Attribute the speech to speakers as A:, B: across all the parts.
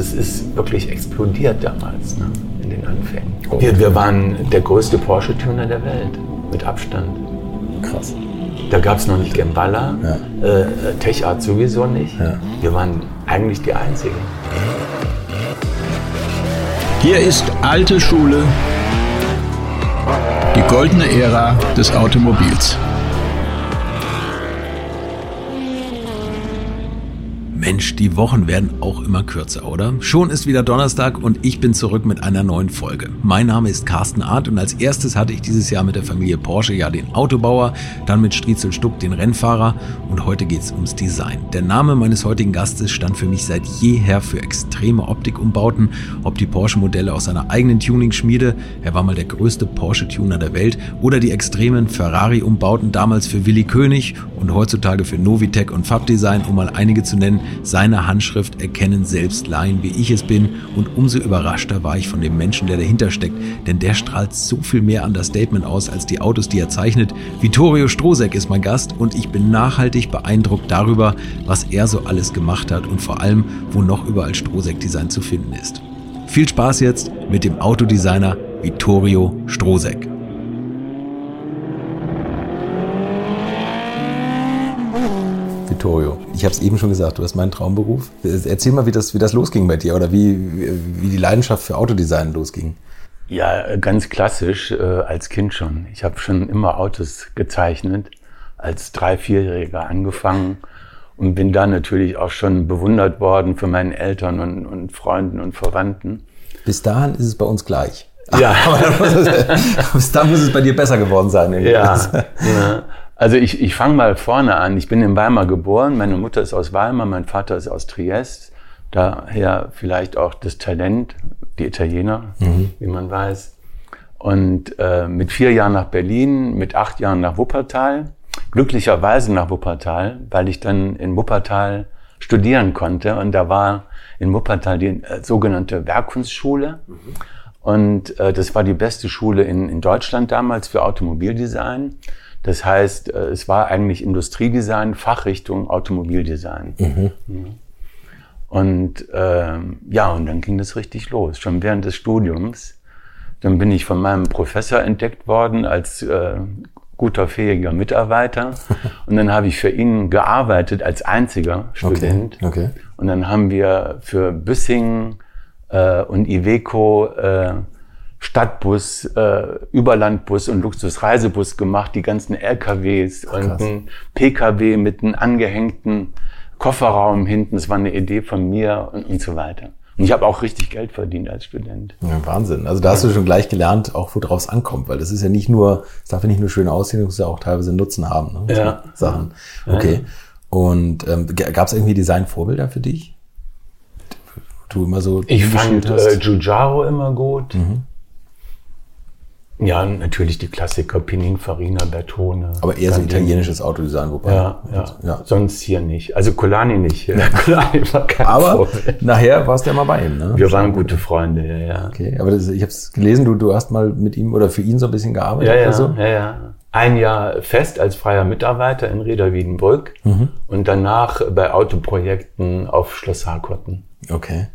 A: das ist wirklich explodiert damals ne, in den Anfängen. Wir, wir waren der größte Porsche-Tuner der Welt, mit Abstand.
B: Krass.
A: Da gab es noch nicht Gemballa,
B: Ja.
A: äh, Tech Art sowieso nicht.
B: Ja.
A: Wir waren eigentlich die Einzigen.
C: Hier ist alte Schule, die goldene Ära des Automobils. Mensch, die Wochen werden auch immer kürzer, oder? Schon ist wieder Donnerstag und ich bin zurück mit einer neuen Folge. Mein Name ist Carsten Arndt und als erstes hatte ich dieses Jahr mit der Familie Porsche ja den Autobauer, dann mit Striezel Stuck den Rennfahrer und heute geht's ums Design. Der Name meines heutigen Gastes stand für mich seit jeher für extreme Optikumbauten, ob die Porsche-Modelle aus seiner eigenen Tuning-Schmiede, er war mal der größte Porsche-Tuner der Welt, oder die extremen Ferrari-Umbauten damals für Willy König und heutzutage für Novitec und Fabdesign, um mal einige zu nennen, seine Handschrift erkennen selbst Laien, wie ich es bin. Und umso überraschter war ich von dem Menschen, der dahinter steckt, denn der strahlt so viel mehr Understatement aus als die Autos, die er zeichnet. Vittorio Strosek ist mein Gast und ich bin nachhaltig beeindruckt darüber, was er so alles gemacht hat und vor allem, wo noch überall Strosek-Design zu finden ist. Viel Spaß jetzt mit dem Autodesigner Vittorio Strosek.
B: Vittorio, ich habe es eben schon gesagt, du hast meinen Traumberuf. Erzähl mal, wie das, wie das losging bei dir oder wie, wie die Leidenschaft für Autodesign losging.
A: Ja, ganz klassisch äh, als Kind schon. Ich habe schon immer Autos gezeichnet, als drei, vierjähriger angefangen und bin da natürlich auch schon bewundert worden von meinen Eltern und, und Freunden und Verwandten.
B: Bis dahin ist es bei uns gleich.
A: Ja.
B: Aber dann muss es, bis dahin muss es bei dir besser geworden sein.
A: Ja, ja. Also ich, ich fange mal vorne an. Ich bin in Weimar geboren. Meine Mutter ist aus Weimar, mein Vater ist aus Triest. Daher vielleicht auch das Talent, die Italiener, wie man weiß. Und äh, mit vier Jahren nach Berlin, mit acht Jahren nach Wuppertal. Glücklicherweise nach Wuppertal, weil ich dann in Wuppertal studieren konnte. Und da war in Wuppertal die äh, sogenannte Werkkunstschule. Und äh, das war die beste Schule in, in Deutschland damals für Automobildesign. Das heißt, äh, es war eigentlich Industriedesign, Fachrichtung Automobildesign. Mhm. Und ähm, ja, und dann ging das richtig los, schon während des Studiums. Dann bin ich von meinem Professor entdeckt worden als äh, guter, fähiger Mitarbeiter. Und dann habe ich für ihn gearbeitet als einziger Student.
B: okay.
A: Und dann haben wir für Büssing äh, und Iveco äh, Stadtbus, äh, Überlandbus und Luxusreisebus gemacht, die ganzen LKWs und
B: krass.
A: ein PKW mit einem angehängten Kofferraum hinten. Das war eine Idee von mir und, und so weiter. Und ich habe auch richtig Geld verdient als Student.
B: Ja, Wahnsinn. Also da hast du schon gleich gelernt, auch worauf es ankommt, weil das ist ja nicht nur, es darf ja nicht nur schön aussehen, es muss ja auch teilweise Nutzen haben. Ne? So
A: Ja.
B: Sachen. Okay. Und ähm, gab es irgendwie Designvorbilder für dich? Du immer so
A: Ich fand äh? Giugiaro immer gut. Ja, natürlich die Klassiker Pininfarina, Bertone.
B: aber eher so italienisches Autodesign, wobei.
A: Ja, ja,
B: ja.
A: Sonst hier nicht. Also Colani nicht. Colani war kein
B: Aber
A: Vorbild.
B: nachher warst du ja mal bei ihm, ne?
A: Wir waren gute Freunde, ja, ja.
B: Okay, aber das, ich habe es gelesen, du, du hast mal mit ihm oder für ihn so ein bisschen gearbeitet
A: Ja, ja,
B: oder so.
A: ja, ja. Ein Jahr fest als freier Mitarbeiter in Reda Wiedenbrück
B: Mhm.
A: und danach bei Autoprojekten auf Schloss Harkotten.
B: Okay.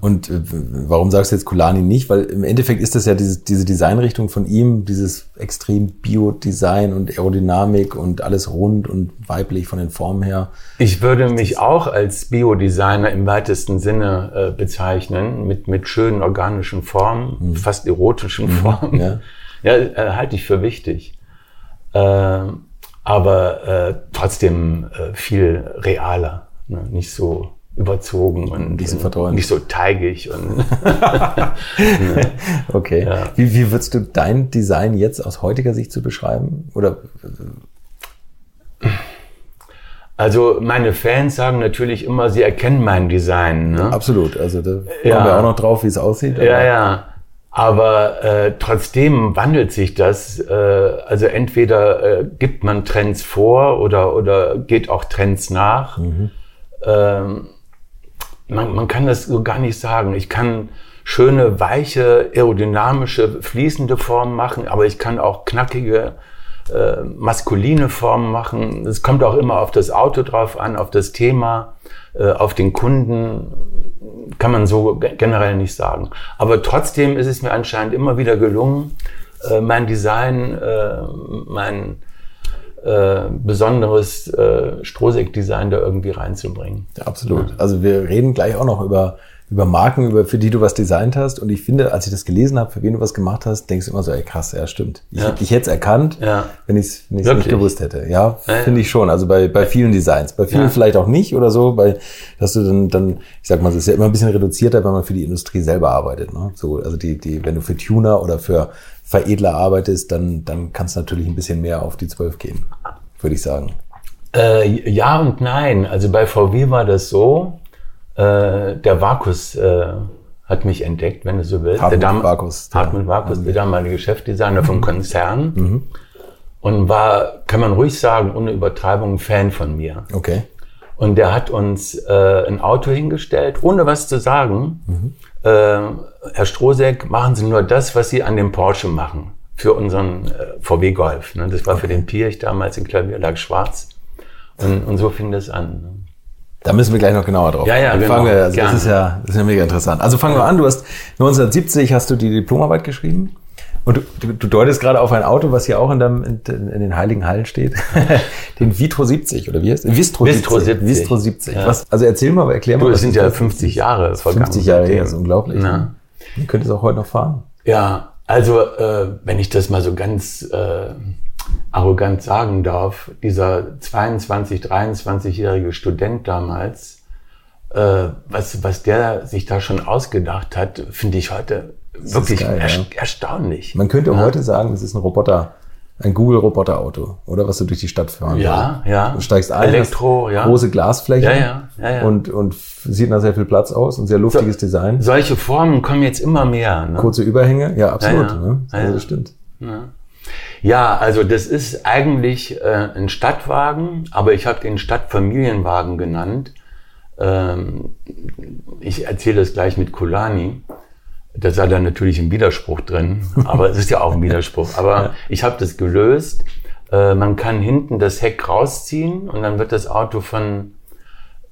B: Und äh, warum sagst du jetzt Kulani nicht? Weil im Endeffekt ist das ja diese, diese Designrichtung von ihm, dieses extrem Bio-Design und Aerodynamik und alles rund und weiblich von den Formen her.
A: Ich würde mich auch als Biodesigner im weitesten Sinne äh, bezeichnen, mit, mit schönen organischen Formen, fast erotischen Formen.
B: Mhm. ja.
A: Ja, äh, halte ich für wichtig. Ähm, aber äh, trotzdem äh, viel realer, ne? nicht so überzogen und,
B: bisschen
A: und
B: verträumt.
A: nicht so teigig und
B: Okay.
A: Ja.
B: Wie, wie würdest du dein Design jetzt aus heutiger Sicht zu beschreiben? Oder
A: Also meine Fans sagen natürlich immer, sie erkennen mein Design. Ne?
B: absolut. Also da
A: Ja.
B: kommen wir auch noch drauf, wie es aussieht.
A: Ja, ja. Aber äh, trotzdem wandelt sich das. Äh, also entweder äh, gibt man Trends vor oder, oder geht auch Trends nach. Ähm, man, man kann das so gar nicht sagen. Ich kann schöne, weiche, aerodynamische, fließende Formen machen, aber ich kann auch knackige, äh, maskuline Formen machen. Es kommt auch immer auf das Auto drauf an, auf das Thema, äh, auf den Kunden. kann man so generell nicht sagen. Aber trotzdem ist es mir anscheinend immer wieder gelungen, äh, mein Design, äh, mein äh, besonderes äh, Strohsäck-Design da irgendwie reinzubringen.
B: Ja, absolut. Also wir reden gleich auch noch über über Marken, über, für die du was designt hast. Und ich finde, als ich das gelesen habe, für wen du was gemacht hast, denkst du immer so, ey krass, ja stimmt. Ich, ja. ich hätte es erkannt, ja. wenn ich es nicht gewusst hätte. Ja, ja finde ich schon. Also bei, bei vielen Designs. Bei vielen vielleicht auch nicht oder so, weil dass du dann, dann, ich sag mal, es ist ja immer ein bisschen reduzierter, wenn man für die Industrie selber arbeitet. Ne? So, also die, die, wenn du für Tuner oder für Veredler arbeitest, dann, dann kann es natürlich ein bisschen mehr auf die 12 gehen, würde ich sagen.
A: Äh, ja und nein. Also bei VW war das so, äh, der Vakus äh, hat mich entdeckt, wenn du so willst.
B: Hartmut der Vakus.
A: Hartmut Vakus, der damalige Chefdesigner vom mhm. Konzern. Mhm. Und war, kann man ruhig sagen, ohne Übertreibung, ein Fan von mir.
B: Okay.
A: Und der hat uns äh, ein Auto hingestellt, ohne was zu sagen. Mhm. Äh, Herr Strohsäck, machen Sie nur das, was Sie an dem Porsche machen. Für unseren äh, VW Golf. Ne? Das war für den Pirch damals in Klavierlack schwarz. Und, und so fing das an. Ne?
B: Da müssen wir gleich noch genauer drauf.
A: Ja, ja,
B: genau. Wir, also das ist ja, das ist ja mega interessant. Also fangen wir an. Du hast 1970 hast du die Diplomarbeit geschrieben. Und du, du deutest gerade auf ein Auto, was hier auch in, dem, in, in den Heiligen Hallen steht. den Vitro 70, oder wie heißt es?
A: Vistro, Vistro 70.
B: Vistro 70. Ja. Was, also erzähl mal, erklär mal.
A: Du, das sind ja 50 Jahre
B: vergangen. 50 Jahre her, das ist unglaublich. Ja. Ne? Ihr könnt es auch heute noch fahren.
A: Ja, also äh, wenn ich das mal so ganz äh, arrogant sagen darf, dieser 22, 23-jährige Student damals, äh, was, was der sich da schon ausgedacht hat, finde ich heute das wirklich geil, er ja. erstaunlich.
B: Man könnte ja? heute sagen, das ist ein Roboter, ein Google-Roboter-Auto, oder was du durch die Stadt fahren
A: Ja, will. ja.
B: Du steigst ein,
A: Elektro, ja.
B: große Glasfläche
A: ja, ja, ja.
B: Und, und sieht nach sehr viel Platz aus und sehr luftiges
A: so,
B: Design.
A: Solche Formen kommen jetzt immer mehr.
B: Ne? Kurze Überhänge, ja, absolut. Ne? Also das stimmt.
A: Ja. Also das ist eigentlich äh, ein Stadtwagen, aber ich habe den Stadtfamilienwagen genannt. Ähm, ich erzähle das gleich mit Kulani. Da sei da natürlich ein Widerspruch drin, aber es ist ja auch ein Widerspruch. Aber ja. ich habe das gelöst. Äh, man kann hinten das Heck rausziehen und dann wird das Auto von,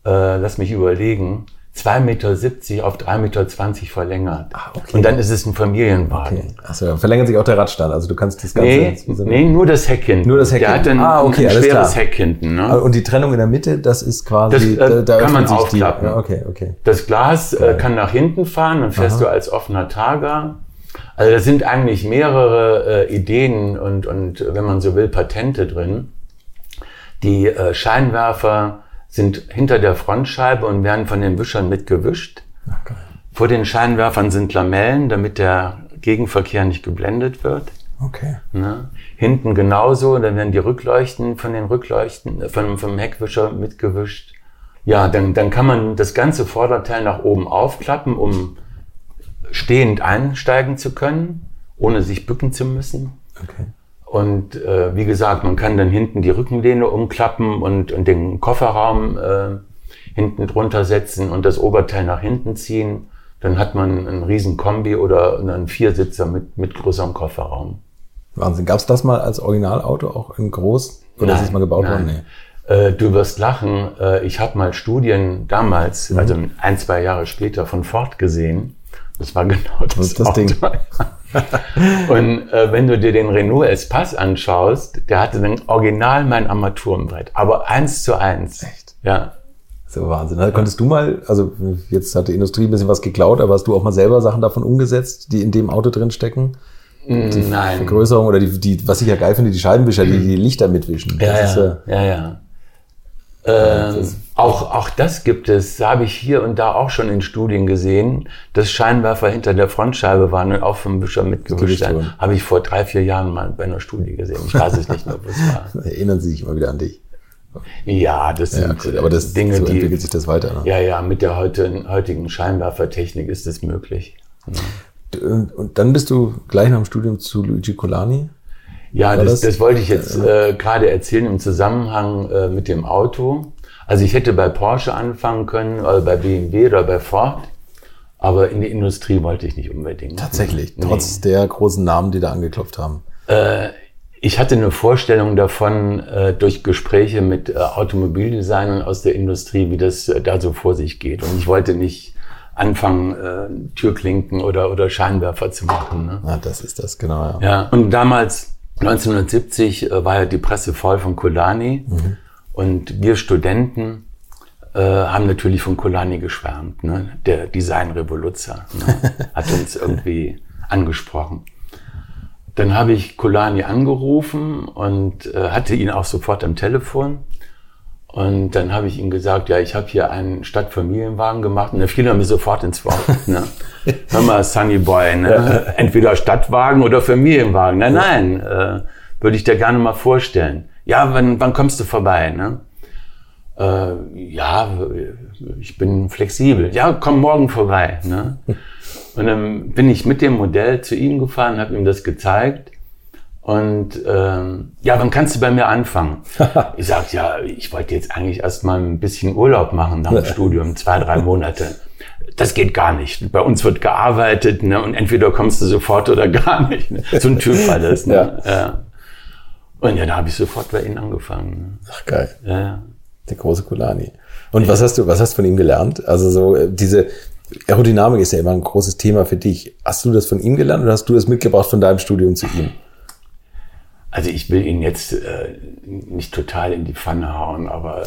A: äh, lass mich überlegen, 2,70 Meter auf 3,20 Meter verlängert. Ah, okay. Und dann ist es ein Familienwagen. Okay.
B: Achso, verlängert sich auch der Radstand. Also du kannst das Ganze.
A: Nee, nee nur das Heck hinten.
B: Nur das Heck
A: der hinten.
B: hat
A: dann ah, okay, ein schweres Heck hinten. Ne?
B: Und die Trennung in der Mitte, das ist quasi.
A: Das äh, da, da kann man aufklappen.
B: Ja, okay, okay.
A: Das Glas äh, kann nach hinten fahren, dann fährst Aha. du als offener Targa. Also da sind eigentlich mehrere äh, Ideen und, und, wenn man so will, Patente drin. Die äh, Scheinwerfer sind hinter der Frontscheibe und werden von den Wischern mitgewischt. Okay. Vor den Scheinwerfern sind Lamellen, damit der Gegenverkehr nicht geblendet wird.
B: Okay.
A: Ne? Hinten genauso, dann werden die Rückleuchten von den Rückleuchten, äh, von, vom Heckwischer mitgewischt. Ja, dann, dann kann man das ganze Vorderteil nach oben aufklappen, um stehend einsteigen zu können, ohne sich bücken zu müssen.
B: Okay.
A: Und äh, wie gesagt, man kann dann hinten die Rückenlehne umklappen und, und den Kofferraum äh, hinten drunter setzen und das Oberteil nach hinten ziehen. Dann hat man einen riesen Kombi oder einen Viersitzer mit, mit größerem Kofferraum.
B: Wahnsinn. Gab es das mal als Originalauto auch in groß? Oder nein, ist es mal gebaut nein. worden?
A: Nee. Äh, du wirst lachen. Äh, ich habe mal Studien damals, mhm. also ein, zwei Jahre später, von Ford gesehen. Das war genau das,
B: das, das Ding.
A: und äh, wenn du dir den Renault Espace anschaust, der hatte dann original mein Armaturenbrett, aber eins zu eins.
B: Echt?
A: Ja.
B: So Wahnsinn. Da konntest du mal, also jetzt hat die Industrie ein bisschen was geklaut, aber hast du auch mal selber Sachen davon umgesetzt, die in dem Auto drin stecken?
A: Die Nein.
B: Vergrößerung oder die, die, was ich ja geil finde, die Scheibenwischer, die die Lichter mitwischen.
A: Ja, ja, ja, ja, ja. Ähm, auch, auch das gibt es, habe ich hier und da auch schon in Studien gesehen, dass Scheinwerfer hinter der Frontscheibe waren und auch vom Wischer mitgewischt werden. Habe ich vor drei, vier Jahren mal bei einer Studie gesehen. Ich weiß es nicht mehr, wo es
B: war. Erinnern Sie sich immer wieder an dich.
A: Ja, das sind
B: ja, aber das, Dinge, so entwickelt die, sich das weiter. Ne?
A: Ja, ja, mit der heute, heutigen Scheinwerfertechnik ist es möglich.
B: Ja. Und dann bist du gleich nach dem Studium zu Luigi Colani
A: ja, das, das, wollte ich jetzt äh, gerade erzählen im Zusammenhang äh, mit dem Auto. Also ich hätte bei Porsche anfangen können, oder bei BMW oder bei Ford, aber in die Industrie wollte ich nicht unbedingt.
B: Tatsächlich, nee. trotz der großen Namen, die da angeklopft haben.
A: Äh, ich hatte eine Vorstellung davon äh, durch Gespräche mit äh, Automobildesignern aus der Industrie, wie das äh, da so vor sich geht. Und ich wollte nicht anfangen, äh, Türklinken oder, oder Scheinwerfer zu machen. Ne?
B: Ah, das ist das, genau.
A: Ja, ja und damals, 1970, äh, war ja die Presse voll von Kolani. Mhm. Und wir Studenten äh, haben natürlich von Kolani geschwärmt. Ne? Der Designrevoluzer ne? hat uns irgendwie angesprochen. Dann habe ich Kolani angerufen und äh, hatte ihn auch sofort am Telefon. Und dann habe ich ihm gesagt, ja, ich habe hier einen Stadtfamilienwagen gemacht und da fiel er mir sofort ins Wort. Ne? Hör mal, Sunny Boy, ne? entweder Stadtwagen oder Familienwagen. Nein, nein, äh, würde ich dir gerne mal vorstellen. Ja, wann, wann kommst du vorbei? Ne? Äh, ja, ich bin flexibel. Ja, komm morgen vorbei. Ne? Und dann bin ich mit dem Modell zu ihm gefahren, habe ihm das gezeigt. Und ähm, ja, wann kannst du bei mir anfangen? ich sag ja, ich wollte jetzt eigentlich erst mal ein bisschen Urlaub machen nach dem Studium, zwei, drei Monate. Das geht gar nicht. Bei uns wird gearbeitet, ne? Und entweder kommst du sofort oder gar nicht. Ne? So ein Typ war das. Ne? Ja. ja. Und ja, da habe ich sofort bei Ihnen angefangen.
B: Ne? Ach geil. Ja. Der große Kulani. Und ja. was hast du, was hast du von ihm gelernt? Also so äh, diese Aerodynamik ist ja immer ein großes Thema für dich. Hast du das von ihm gelernt oder hast du das mitgebracht von deinem Studium zu ihm?
A: Also ich will ihn jetzt äh, nicht total in die Pfanne hauen, aber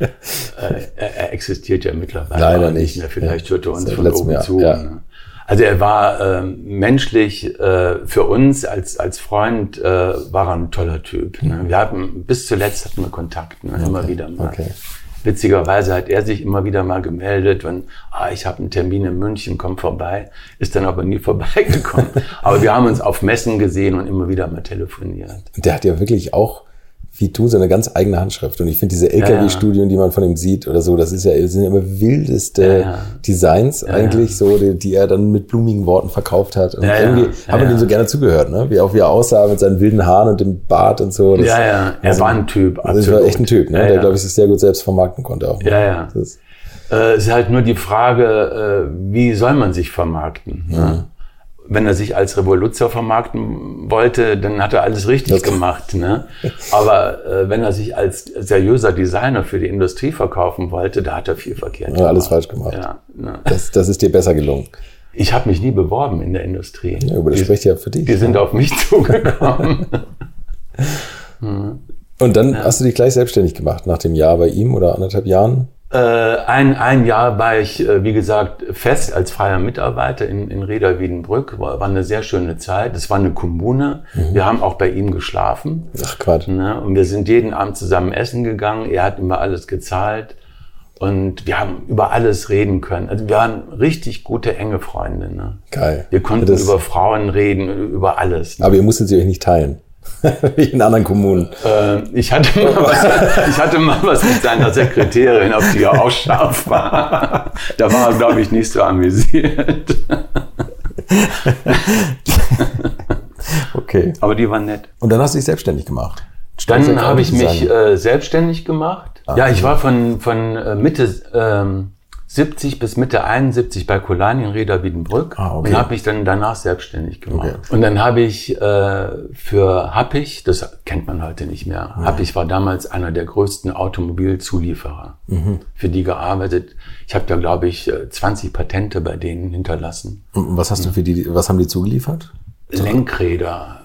A: äh, äh, er, er existiert ja mittlerweile
B: Leider nicht
A: mehr. Vielleicht hört er uns von oben Jahr. zu. Ja. Ne? Also er war äh, menschlich äh, für uns als als Freund äh, war er ein toller Typ. Ne? Wir hatten bis zuletzt hatten wir Kontakt, ne? immer okay. wieder mal. Okay. Witzigerweise hat er sich immer wieder mal gemeldet, wenn, ah, ich habe einen Termin in München, komm vorbei, ist dann aber nie vorbeigekommen. aber wir haben uns auf Messen gesehen und immer wieder mal telefoniert.
B: Der hat ja wirklich auch wie du so eine ganz eigene Handschrift. Und ich finde diese LKW-Studien, ja, ja. die man von ihm sieht oder so, das ist ja, das sind ja immer wildeste ja, Designs eigentlich, so, die, die, er dann mit blumigen Worten verkauft hat. Und irgendwie haben wir ihm so gerne zugehört, ne? Wie auch wie er aussah mit seinen wilden Haaren und dem Bart und so.
A: Das, ja, ja, er also, war ein Typ.
B: Also war echt ein Typ, ne? Der, glaube ich, sich sehr gut selbst vermarkten konnte auch.
A: Ne? Ja, ja. Es äh, ist halt nur die Frage, äh, wie soll man sich vermarkten? Ne? Wenn er sich als Revoluzer vermarkten wollte, dann hat er alles richtig das gemacht. Ne? Aber äh, wenn er sich als seriöser Designer für die Industrie verkaufen wollte, da hat er viel verkehrt
B: gemacht. Ja, alles falsch gemacht. Ja, ne? das, das ist dir besser gelungen.
A: Ich habe mich nie beworben in der Industrie.
B: Ja, aber das die, spricht ja für dich.
A: Die sind auf mich zugekommen.
B: hm. Und dann ja. hast du dich gleich selbstständig gemacht, nach dem Jahr bei ihm oder anderthalb Jahren?
A: Äh, ein, ein Jahr war ich, äh, wie gesagt, fest als freier Mitarbeiter in, in Reda Wiedenbrück. War, war eine sehr schöne Zeit. Es war eine Kommune. Mhm. Wir haben auch bei ihm geschlafen.
B: Ach Quatsch.
A: Ne? Und wir sind jeden Abend zusammen essen gegangen. Er hat immer alles gezahlt. Und wir haben über alles reden können. Also wir waren richtig gute, enge Freunde. Ne?
B: Geil.
A: Wir konnten das über Frauen reden, über alles.
B: Ne? Aber ihr musstet sie euch nicht teilen. Wie in anderen Kommunen.
A: Äh, ich, hatte mal was, ich hatte mal was mit seiner Sekretärin, auf die auch scharf war. Da war er, glaube ich, nicht so amüsiert.
B: okay.
A: Aber die war nett.
B: Und dann hast du dich selbstständig gemacht.
A: Dann habe ich mich äh, selbstständig gemacht. Ah, ja, ich war von, von äh, Mitte ähm, 70 bis Mitte 71 bei Kolani in Reda Wiedenbrück ah, okay. und habe mich dann danach selbstständig gemacht. Okay. Und dann habe ich äh, für Happig, das kennt man heute nicht mehr, ja. Happig war damals einer der größten Automobilzulieferer, mhm. für die gearbeitet. Ich habe da, glaube ich, 20 Patente bei denen hinterlassen.
B: Und was hast du für die, was haben die zugeliefert?
A: Lenkräder,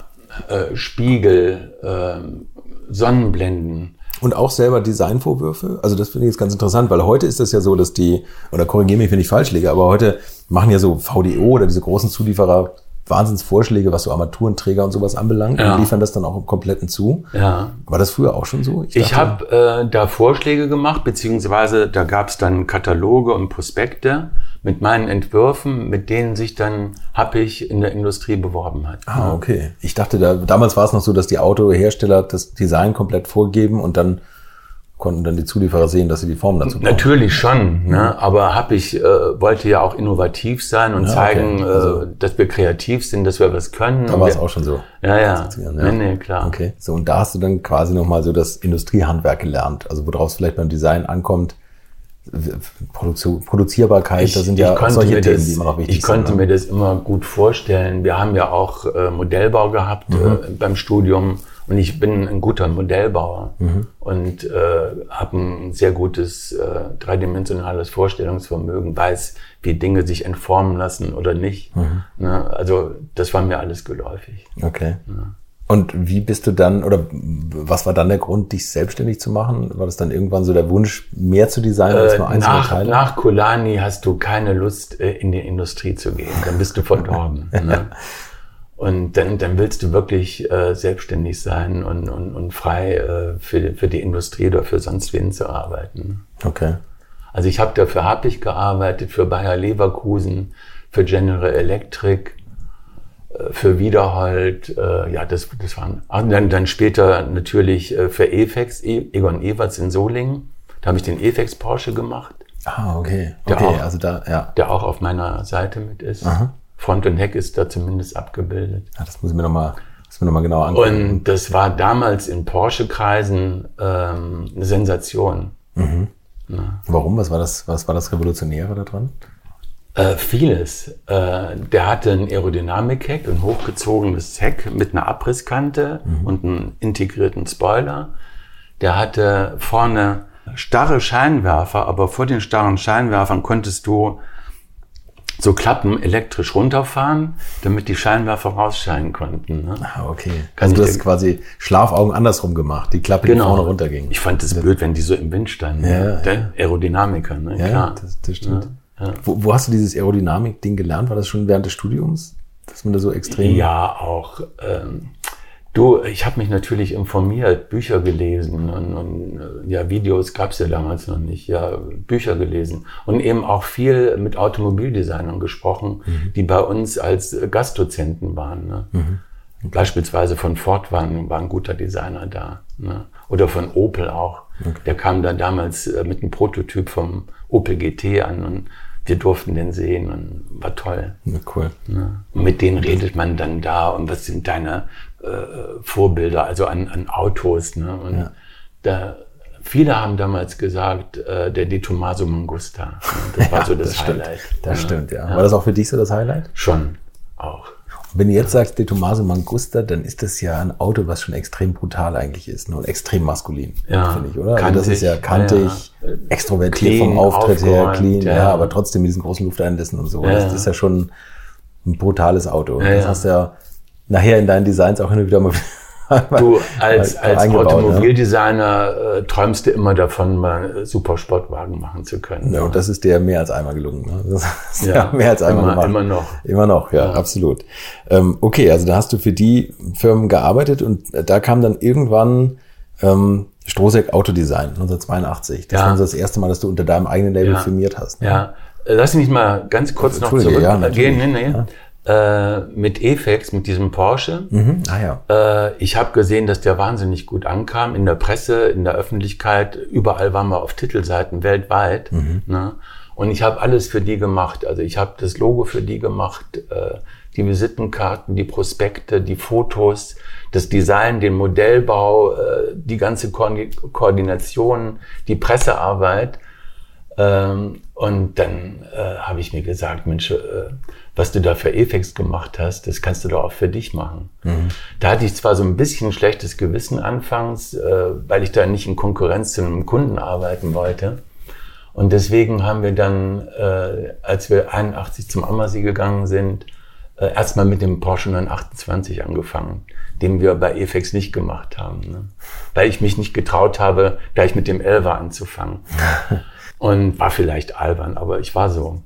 A: äh, Spiegel, äh, Sonnenblenden,
B: und auch selber Designvorwürfe. Also das finde ich jetzt ganz interessant, weil heute ist das ja so, dass die, oder korrigiere mich, wenn ich falsch liege, aber heute machen ja so VDO oder diese großen Zulieferer Wahnsinnsvorschläge, was so Armaturenträger und sowas anbelangt ja. und liefern das dann auch im kompletten zu.
A: Ja.
B: War das früher auch schon so?
A: Ich, ich habe äh, da Vorschläge gemacht, beziehungsweise da gab es dann Kataloge und Prospekte mit meinen Entwürfen, mit denen sich dann Happig in der Industrie beworben hat.
B: Ah, okay. Ich dachte, da, damals war es noch so, dass die Autohersteller das Design komplett vorgeben und dann konnten dann die Zulieferer sehen, dass sie die Form dazu
A: brauchen. Natürlich schon, ne? aber hab ich äh, wollte ja auch innovativ sein und ja, zeigen, okay. also, äh, dass wir kreativ sind, dass wir was können.
B: Da war es auch schon so.
A: Ja, ja. ja. Nee, nee, klar.
B: Okay. So und da hast du dann quasi nochmal so das Industriehandwerk gelernt, also worauf es vielleicht beim Design ankommt. Produktion, Produzierbarkeit, ich, da sind ja solche Themen,
A: das, die immer noch wichtig ich sind. Ich konnte ne? mir das immer gut vorstellen. Wir haben ja auch äh, Modellbau gehabt mhm. äh, beim Studium Und ich bin ein guter Modellbauer mhm. und äh, habe ein sehr gutes äh, dreidimensionales Vorstellungsvermögen, weiß, wie Dinge sich entformen lassen oder nicht. Mhm. Ne? Also das war mir alles geläufig.
B: Okay. Ja. Und wie bist du dann, oder was war dann der Grund, dich selbstständig zu machen? War das dann irgendwann so der Wunsch, mehr zu designen als nur einzelne
A: nach,
B: Teile?
A: Nach Kolani hast du keine Lust, äh, in die Industrie zu gehen. Dann bist du verdorben. ne? Und dann, dann willst du wirklich äh, selbstständig sein und, und, und frei äh, für, für die Industrie oder für sonst wen zu arbeiten.
B: Okay.
A: Also ich habe dafür hab ich gearbeitet, für Bayer Leverkusen, für General Electric, äh, für Wiederhold, äh, ja, das, das waren, und dann, dann später natürlich äh, für EFEX, e, Egon Everts in Solingen, da habe ich den EFEX Porsche gemacht.
B: Ah, okay. okay,
A: auch,
B: also da, ja.
A: Der auch auf meiner Seite mit ist. Aha. Front und Heck ist da zumindest abgebildet.
B: Ja, das muss ich mir nochmal noch mal genau angucken.
A: Und das war damals in Porsche-Kreisen ähm, eine Sensation. Mhm.
B: Warum? Was war das, was war das Revolutionäre daran?
A: Äh, vieles. Äh, der hatte ein Aerodynamik-Heck, ein hochgezogenes Heck mit einer Abrisskante mhm. und einem integrierten Spoiler. Der hatte vorne starre Scheinwerfer, aber vor den starren Scheinwerfern konntest du so Klappen elektrisch runterfahren, damit die Scheinwerfer rausscheinen konnten. Ne?
B: Ah, okay. Kann also du hast quasi Schlafaugen andersrum gemacht, die Klappe,
A: genau.
B: die vorne runterging.
A: Ich fand es blöd, wenn die so im Wind standen. Ja, Der ja. Aerodynamiker, ne?
B: Ja, Klar. Das, das stimmt. Ja. Ja. Wo, wo, hast du dieses Aerodynamik-Ding gelernt? War das schon während des Studiums? Dass man da so extrem.
A: Ja, auch. Ähm, du, ich habe mich natürlich informiert, Bücher gelesen und, und ja, Videos gab es ja damals noch nicht, ja, Bücher gelesen und eben auch viel mit Automobildesignern gesprochen, mhm. die bei uns als Gastdozenten waren. Ne? Mhm. Beispielsweise von Ford war ein, war ein guter Designer da. Ne? Oder von Opel auch. Okay. Der kam da damals äh, mit einem Prototyp vom Opel GT an und wir durften den sehen und war toll.
B: Ja, cool.
A: Ja. Und mit denen redet man dann da und was sind deine äh, Vorbilder, also an, an Autos. Ne? Und ja. da, viele haben damals gesagt, äh, der De Tomaso Mangusta. Ne? Das war so das,
B: das
A: Highlight.
B: Stimmt. Das stimmt, ja. War das auch für dich so das Highlight?
A: Schon, auch.
B: Wenn du jetzt sagst, De Tomaso Mangusta, dann ist das ja ein Auto, was schon extrem brutal eigentlich ist ne? und extrem maskulin,
A: ja,
B: finde ich, oder? Also das ist ja kantig, ja, extrovertiert vom Auftritt her, clean, ja, ja, aber trotzdem mit diesen großen Lufteinlässen und so. Das ist ja schon ein brutales Auto. Das hast du ja nachher in deinen Designs auch hin und wieder mal
A: Du als, als Automobildesigner äh, träumst du immer davon, mal super Sportwagen machen zu können.
B: Ja, und das ist dir mehr als einmal gelungen. Ne? Das ist ja, ja mehr als einmal
A: immer,
B: gemacht.
A: Immer noch.
B: Immer noch, ja, ja. absolut. Ähm, okay, also da hast du für die Firmen gearbeitet und da kam dann irgendwann ähm, Strohseck Autodesign 1982. Das ja. war das erste Mal, dass du unter deinem eigenen Label firmiert hast.
A: Ne? Ja, lass mich mal ganz kurz noch zurückgehen. Ja, nee, nee. Äh, mit EFEX, mit diesem Porsche.
B: Mhm. Ah, ja.
A: Äh, ich habe gesehen, dass der wahnsinnig gut ankam in der Presse, in der Öffentlichkeit. Überall waren wir auf Titelseiten weltweit. Mhm. Ne? Und ich habe alles für die gemacht. Also ich habe das Logo für die gemacht, äh, die Visitenkarten, die Prospekte, die Fotos, das Design, den Modellbau, äh, die ganze Ko Koordination, die Pressearbeit. Ähm, und dann äh, habe ich mir gesagt, Mensch, äh, was du da für Effekts gemacht hast, das kannst du doch auch für dich machen. Mhm. Da hatte ich zwar so ein bisschen schlechtes Gewissen anfangs, äh, weil ich da nicht in Konkurrenz zu einem Kunden arbeiten wollte. Und deswegen haben wir dann, äh, als wir 81 zum Ammersee gegangen sind, äh, erstmal mit dem Porsche 928 angefangen, den wir bei EFEX nicht gemacht haben. Ne? Weil ich mich nicht getraut habe, gleich mit dem Elva anzufangen. Und war vielleicht albern, aber ich war so.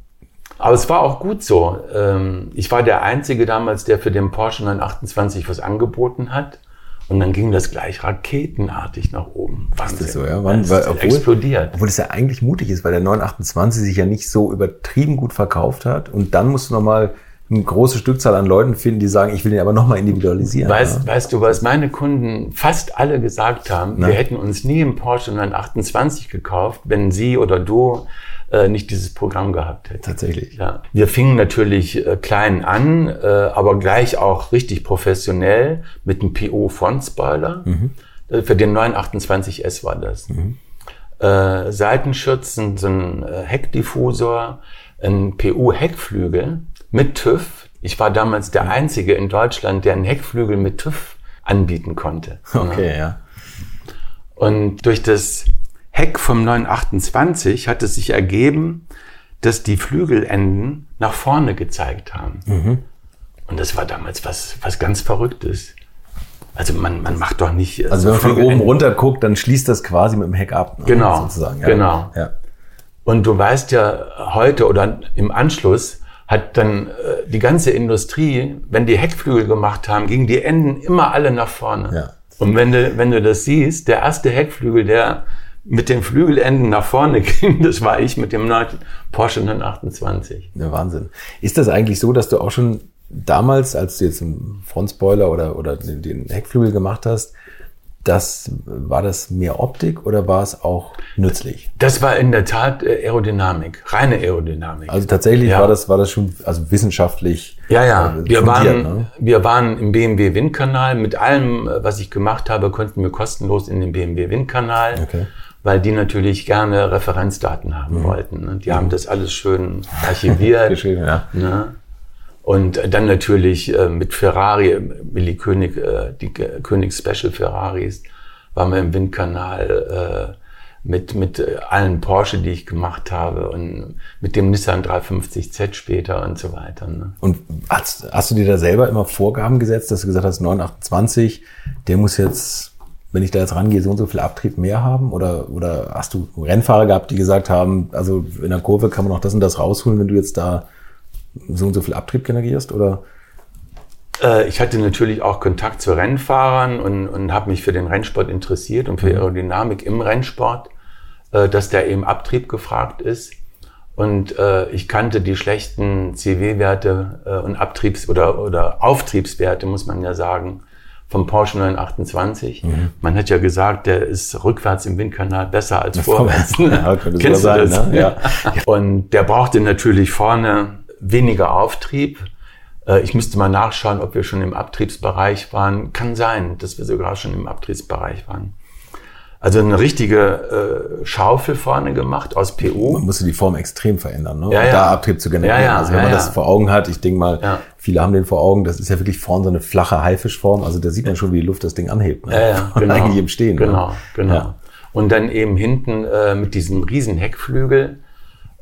A: Aber es war auch gut so. Ähm, ich war der Einzige damals, der für den Porsche 928 was angeboten hat. Und dann ging das gleich raketenartig nach oben.
B: Wahnsinn. Ist das so, ja? Wann, das weil, obwohl, explodiert. Obwohl es ja eigentlich mutig ist, weil der 928 sich ja nicht so übertrieben gut verkauft hat. Und dann musst du nochmal eine große Stückzahl an Leuten finden, die sagen, ich will den aber nochmal individualisieren.
A: Weißt, ja? weißt du, was meine Kunden fast alle gesagt haben? Na? Wir hätten uns nie im Porsche 928 gekauft, wenn sie oder du äh, nicht dieses Programm gehabt hätte.
B: Tatsächlich.
A: Ja. Wir fingen natürlich äh, klein an, äh, aber gleich auch richtig professionell mit einem PO-Front-Spoiler. Mhm. Äh, für den 928S war das. Mhm. Äh, Seitenschützen, so ein äh, Heckdiffusor, ein PU-Heckflügel mit TÜV. Ich war damals der Einzige in Deutschland, der einen Heckflügel mit TÜV anbieten konnte.
B: Okay, ja. ja.
A: Und durch das Heck vom 928 hat es sich ergeben, dass die Flügelenden nach vorne gezeigt haben. Mhm. Und das war damals was, was ganz Verrücktes. Also man, man macht doch nicht.
B: Äh, also wenn man von oben runter guckt, dann schließt das quasi mit dem Heck ab.
A: Ne? Genau. Sozusagen. Ja. Genau. Ja. Und du weißt ja heute oder im Anschluss hat dann äh, die ganze Industrie, wenn die Heckflügel gemacht haben, gingen die Enden immer alle nach vorne. Ja. Und wenn du, wenn du das siehst, der erste Heckflügel, der mit den Flügelenden nach vorne ging, das war ich mit dem Porsche 928.
B: Ja, Wahnsinn. Ist das eigentlich so, dass du auch schon damals, als du jetzt einen Frontspoiler oder, oder den Heckflügel gemacht hast, das, war das mehr Optik oder war es auch nützlich?
A: Das war in der Tat äh, Aerodynamik, reine Aerodynamik.
B: Also tatsächlich ja. war das, war das schon, also wissenschaftlich.
A: Ja, ja. Äh, wir waren, ne? wir waren im BMW Windkanal. Mit allem, äh, was ich gemacht habe, konnten wir kostenlos in den BMW Windkanal. Okay. Weil die natürlich gerne Referenzdaten haben mhm. wollten. Und die mhm. haben das alles schön archiviert. Geschrieben, ja. Ne? Und dann natürlich äh, mit Ferrari, Willi König, äh, die König Special Ferraris, waren wir im Windkanal äh, mit, mit allen Porsche, die ich gemacht habe und mit dem Nissan 350Z später und so weiter. Ne?
B: Und hast, hast du dir da selber immer Vorgaben gesetzt, dass du gesagt hast, 928, der muss jetzt, wenn ich da jetzt rangehe, so und so viel Abtrieb mehr haben? Oder, oder hast du Rennfahrer gehabt, die gesagt haben, also in der Kurve kann man noch das und das rausholen, wenn du jetzt da so und so viel Abtrieb generierst? Oder?
A: Äh, ich hatte natürlich auch Kontakt zu Rennfahrern und, und habe mich für den Rennsport interessiert und für mhm. Aerodynamik im Rennsport, äh, dass da eben Abtrieb gefragt ist. Und äh, ich kannte die schlechten CW-Werte äh, und Abtriebs- oder, oder Auftriebswerte, muss man ja sagen, vom Porsche 928. Mhm. Man hat ja gesagt, der ist rückwärts im Windkanal besser als vorwärts. Ja, Kennst du sein, das? Ne? Ja. Und der brauchte natürlich vorne weniger Auftrieb. Äh, ich müsste mal nachschauen, ob wir schon im Abtriebsbereich waren. Kann sein, dass wir sogar schon im Abtriebsbereich waren. Also eine richtige äh, Schaufel vorne gemacht aus PU.
B: Man musste die Form extrem verändern, ne?
A: Ja,
B: um
A: ja.
B: da Abtrieb zu generieren. Ja, ja, also wenn man das vor Augen hat, ich denke mal, viele haben den vor Augen, das ist ja wirklich vorne so eine flache Haifischform. Also da sieht man schon, wie die Luft das Ding anhebt.
A: Ne? Ja, ja,
B: genau. Eigentlich im Stehen.
A: Genau, ne? genau. Und dann eben hinten äh, mit diesem riesen Heckflügel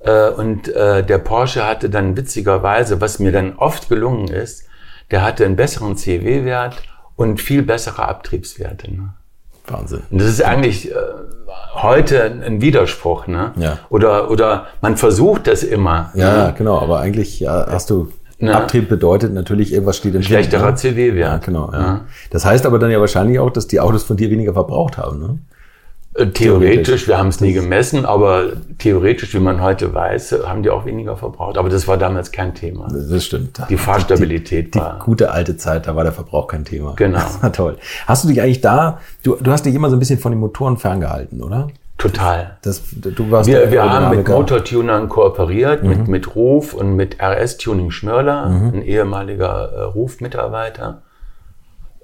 A: äh, und äh, der Porsche hatte dann witzigerweise, was mir dann oft gelungen ist, der hatte einen besseren CW-Wert und viel bessere Abtriebswerte. Ne?
B: Wahnsinn.
A: Und das ist eigentlich äh, heute ein Widerspruch, ne?
B: Ja.
A: Oder, oder man versucht das immer.
B: Ja, ne? genau, aber eigentlich ja, hast du Ne? Abtrieb bedeutet natürlich, irgendwas steht
A: in Schlechterer ne? CW-Wert.
B: Ja, genau. Ja. ja. Das heißt aber dann ja wahrscheinlich auch, dass die Autos von dir weniger verbraucht haben. Ne?
A: Äh, theoretisch, wir haben es nie gemessen, aber theoretisch, wie man heute weiß, haben die auch weniger verbraucht. Aber das war damals kein Thema.
B: Das stimmt.
A: Die Fahrstabilität
B: die, war. Die gute alte Zeit, da war der Verbrauch kein Thema.
A: Genau.
B: Das war toll. Hast du dich eigentlich da, du, du hast dich immer so ein bisschen von den Motoren ferngehalten, oder?
A: Total.
B: Das, du warst
A: wir, wir haben mit Motortunern kooperiert, mhm. mit, mit Ruf und mit RS Tuning Schmörler, mhm. ein ehemaliger äh, Ruf-Mitarbeiter,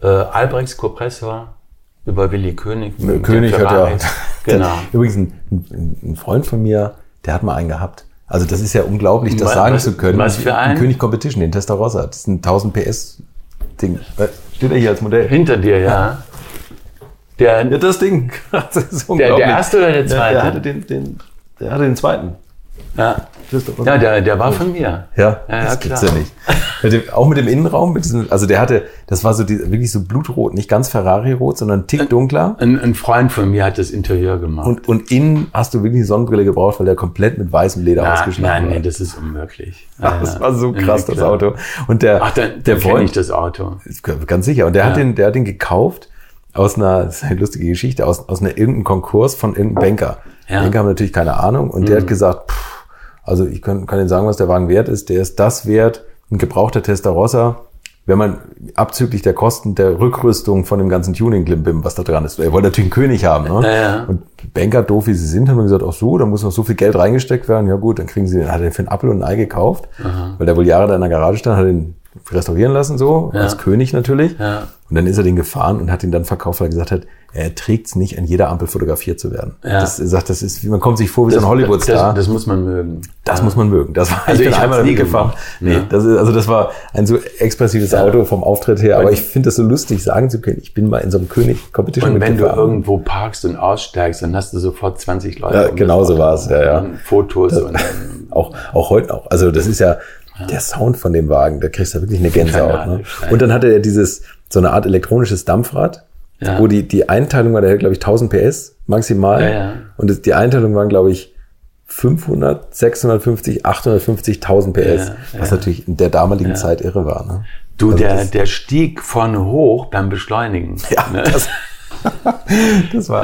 A: äh, Albrechts Kompressor, über Willi König.
B: König hat ja. Genau. Übrigens, ein, ein, Freund von mir, der hat mal einen gehabt. Also das ist ja unglaublich, das was, sagen zu können.
A: Was für ein?
B: König Competition, den Testarossa. Das ist ein 1000 PS Ding. Äh, steht er hier als Modell?
A: Hinter dir, ja.
B: Der, ja, das Ding. Das
A: ist unglaublich. Der, der erste oder der zweite?
B: Der, der hatte den, den, der hatte den zweiten.
A: Ja. Ja, der, der war von mir.
B: Ja, ja, das klar. ja nicht. Mit dem, auch mit dem Innenraum, mit diesem, also der hatte, das war so die, wirklich so blutrot, nicht ganz Ferrari-rot, sondern ein Tick dunkler.
A: Ein, ein, Freund von mir hat das Interieur gemacht.
B: Und, und innen hast du wirklich eine Sonnenbrille gebraucht, weil der komplett mit weißem Leder
A: Na,
B: ausgeschnitten
A: war. Nein, nee, das ist unmöglich.
B: Ach, das war so krass, das Auto. Und der,
A: Ach, dann, der kenne ich das Auto.
B: Ganz sicher. Und der ja. hat den, der hat den gekauft aus einer, das ist eine lustige Geschichte, aus, aus einer irgendeinem Konkurs von irgendeinem Banker. Ja. Banker haben natürlich keine Ahnung und mhm. der hat gesagt, pff, also ich kann, kann Ihnen sagen, was der Wagen wert ist. Der ist das wert, ein gebrauchter Testarossa, wenn man abzüglich der Kosten der Rückrüstung von dem ganzen Tuning-Klimbim, was da dran ist. Er wollte natürlich einen König haben. Ne? Ja, ja. Und Banker, doof wie sie sind, haben gesagt, ach so, da muss noch so viel Geld reingesteckt werden. Ja gut, dann kriegen sie, hat er für einen Apfel und ein Ei gekauft, Aha. weil der wohl Jahre da in der Garage stand, hat den
D: restaurieren lassen, so,
A: Ja.
D: als König natürlich.
A: Ja.
D: Und dann ist er den gefahren und hat ihn dann verkauft, weil er gesagt hat, er trägt es nicht, an jeder Ampel fotografiert zu werden.
A: Ja.
D: Das, er sagt, das ist, wie man kommt sich vor wie so ein Hollywood-Star.
A: Das, das muss man mögen.
D: Das muss man mögen. Das war,
A: Also
D: bin
A: ich hab's nie
D: gefahren. Nee,
A: Ja.
D: das ist, also das war ein so expressives Auto vom Auftritt her. Aber ich finde das so lustig, sagen zu können, ich bin mal in so einem König-Competition
A: Und wenn du irgendwo parkst und aussteigst, dann hast du sofort 20 Leute.
D: Ja,
A: um
D: genau
A: das
D: so
A: Auto.
D: war's, ja, ja.
A: Und Fotos und dann,
D: Auch, auch heute noch. Also das ist ja, der Sound von dem Wagen, da kriegst du wirklich eine Gänsehaut. Ne? Und dann hatte er dieses, so eine Art elektronisches Dampfrad,
A: Ja.
D: wo die, die Einteilung war, der hat, glaube ich, 1000 PS maximal.
A: Ja, ja.
D: Und das, die Einteilung waren, glaube ich, 500, 650, 850, 1000 PS. Was natürlich in der damaligen Zeit irre war. Ne?
A: du,
D: Also
A: der,
D: das-
A: der stieg vorne hoch beim Beschleunigen.
D: Ja,
A: Ne?
D: das, das war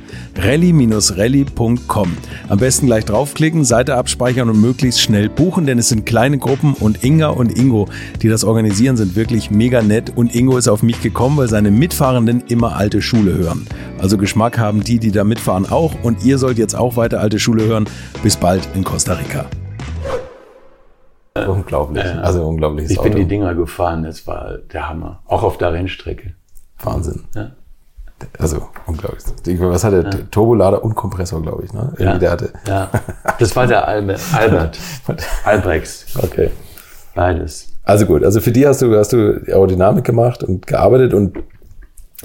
B: rally-rally.com. Am besten gleich draufklicken, Seite abspeichern und möglichst schnell buchen, denn es sind kleine Gruppen und Inga und Ingo, die das organisieren, sind wirklich mega nett und Ingo ist auf mich gekommen, weil seine Mitfahrenden immer alte Schule hören. Also Geschmack haben die, die da mitfahren auch und ihr sollt jetzt auch weiter alte Schule hören. Bis bald in Costa Rica.
D: unglaublich. Also unglaubliches
A: Ich bin
D: Auto.
A: die Dinger gefahren, das war der Hammer. Auch auf der Rennstrecke.
D: Wahnsinn.
A: Ja.
D: Also unglaublich. Ich- Was hat der? Turbolader und Kompressor, glaube ich. Ne? Irgendwie
A: Ja.
D: Der hatte.
A: Ja, das war der Albe, Albert. Albrechts.
D: Okay.
A: Beides.
D: Also gut, also für die hast du, hast du Aerodynamik gemacht und gearbeitet und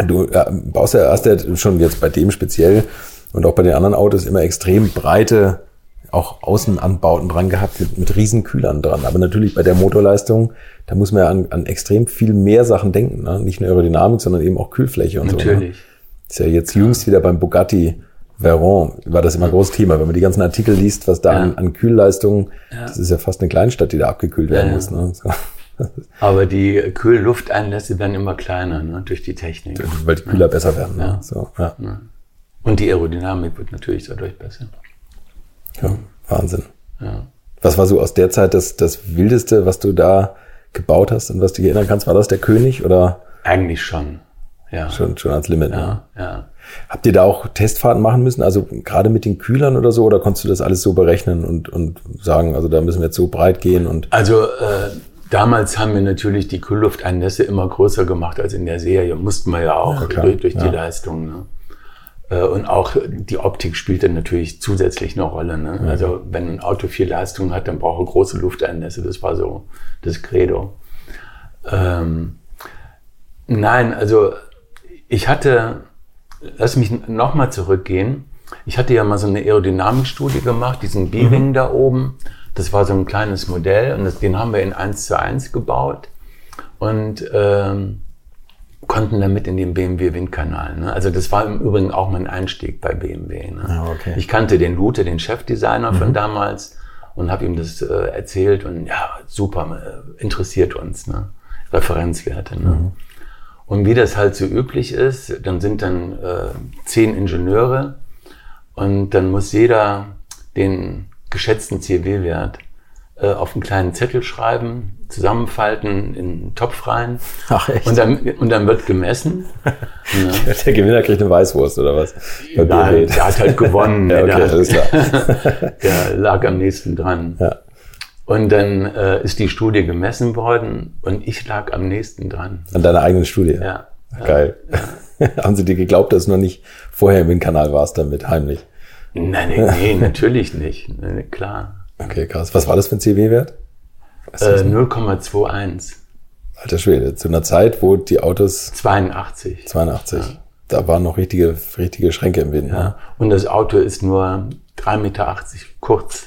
D: du baust ja, hast ja schon jetzt bei dem speziell und auch bei den anderen Autos immer extrem breite, auch Außenanbauten dran gehabt mit, mit riesen Kühlern dran. Aber natürlich bei der Motorleistung, da muss man ja an, an extrem viel mehr Sachen denken. Ne? Nicht nur Aerodynamik, sondern eben auch Kühlfläche und so. Ne?
A: Natürlich.
D: Ist ja jetzt jüngst wieder beim Bugatti Veyron war das immer ein großes Thema. Wenn man die ganzen Artikel liest, was da
A: Ja.
D: an, an Kühlleistungen, das ist ja fast eine Kleinstadt, die da abgekühlt werden
A: Ja, ja.
D: muss. Ne? So.
A: Aber die Kühllufteinlässe werden immer kleiner ne, durch die Technik.
D: Weil die Kühler besser werden. Ne?
A: Ja.
D: So, ja.
A: Und die Aerodynamik wird natürlich dadurch besser.
D: Ja, Wahnsinn.
A: Ja.
D: Was war so aus der Zeit das, das Wildeste, was du da gebaut hast und was du dich erinnern kannst? War das der König oder
A: Eigentlich schon. Ja.
D: schon, schon ans Limit? Ne?
A: Ja, ja.
D: Habt ihr da auch Testfahrten machen müssen? Also gerade mit den Kühlern oder so? Oder konntest du das alles so berechnen und, und sagen, also da müssen wir jetzt so breit gehen und
A: Also äh, damals haben wir natürlich die Kühllufteinlässe immer größer gemacht als in der Serie. Mussten wir ja auch
D: Ja,
A: durch, durch die
D: Ja.
A: Leistung. Ne? Äh, Und auch die Optik spielt dann natürlich zusätzlich eine Rolle. Ne? Also wenn ein Auto viel Leistung hat, dann braucht er große Lufteinlässe. Das war so das Credo. Ähm, nein, also ich hatte, lass mich nochmal zurückgehen. Ich hatte ja mal so eine Aerodynamikstudie gemacht, diesen B-Wing da oben. Das war so ein kleines Modell und das, den haben wir in 1 zu 1 gebaut und ähm, konnten damit in den BMW Windkanal. Ne? Also das war im Übrigen auch mein Einstieg bei BMW. Ne?
D: Ah, okay.
A: Ich kannte den Lute, den Chefdesigner von damals und habe ihm das äh, erzählt und ja, super, äh, interessiert uns, ne? Referenzwerte. Ne? Mhm. Und wie das halt so üblich ist, dann sind dann äh, zehn Ingenieure und dann muss jeder den geschätzten CW-Wert auf einen kleinen Zettel schreiben, zusammenfalten, in einen Topf rein.
B: Ach echt?
A: Und dann, und dann wird gemessen.
B: ja. Der Gewinner kriegt eine Weißwurst oder was?
A: Nein, der hat halt gewonnen.
B: ja, okay, der,
A: klar. der lag am nächsten dran. Ja. Und dann äh, ist die Studie gemessen worden und ich lag am nächsten dran.
B: An deiner eigenen Studie?
A: Ja.
B: Geil. Haben sie dir geglaubt, dass du noch nicht vorher im Windkanal warst damit, heimlich?
A: Nein, nee, nee, natürlich nicht. Nee, klar.
B: Okay, krass. Was war das für ein CW-Wert?
A: Äh, 0,21.
B: Alter Schwede, zu einer Zeit, wo die Autos...
A: 82.
B: 82. Ja. Da waren noch richtige, richtige Schränke im Wind.
A: Ja. Ne? Und das Auto ist nur 3,80 Meter kurz.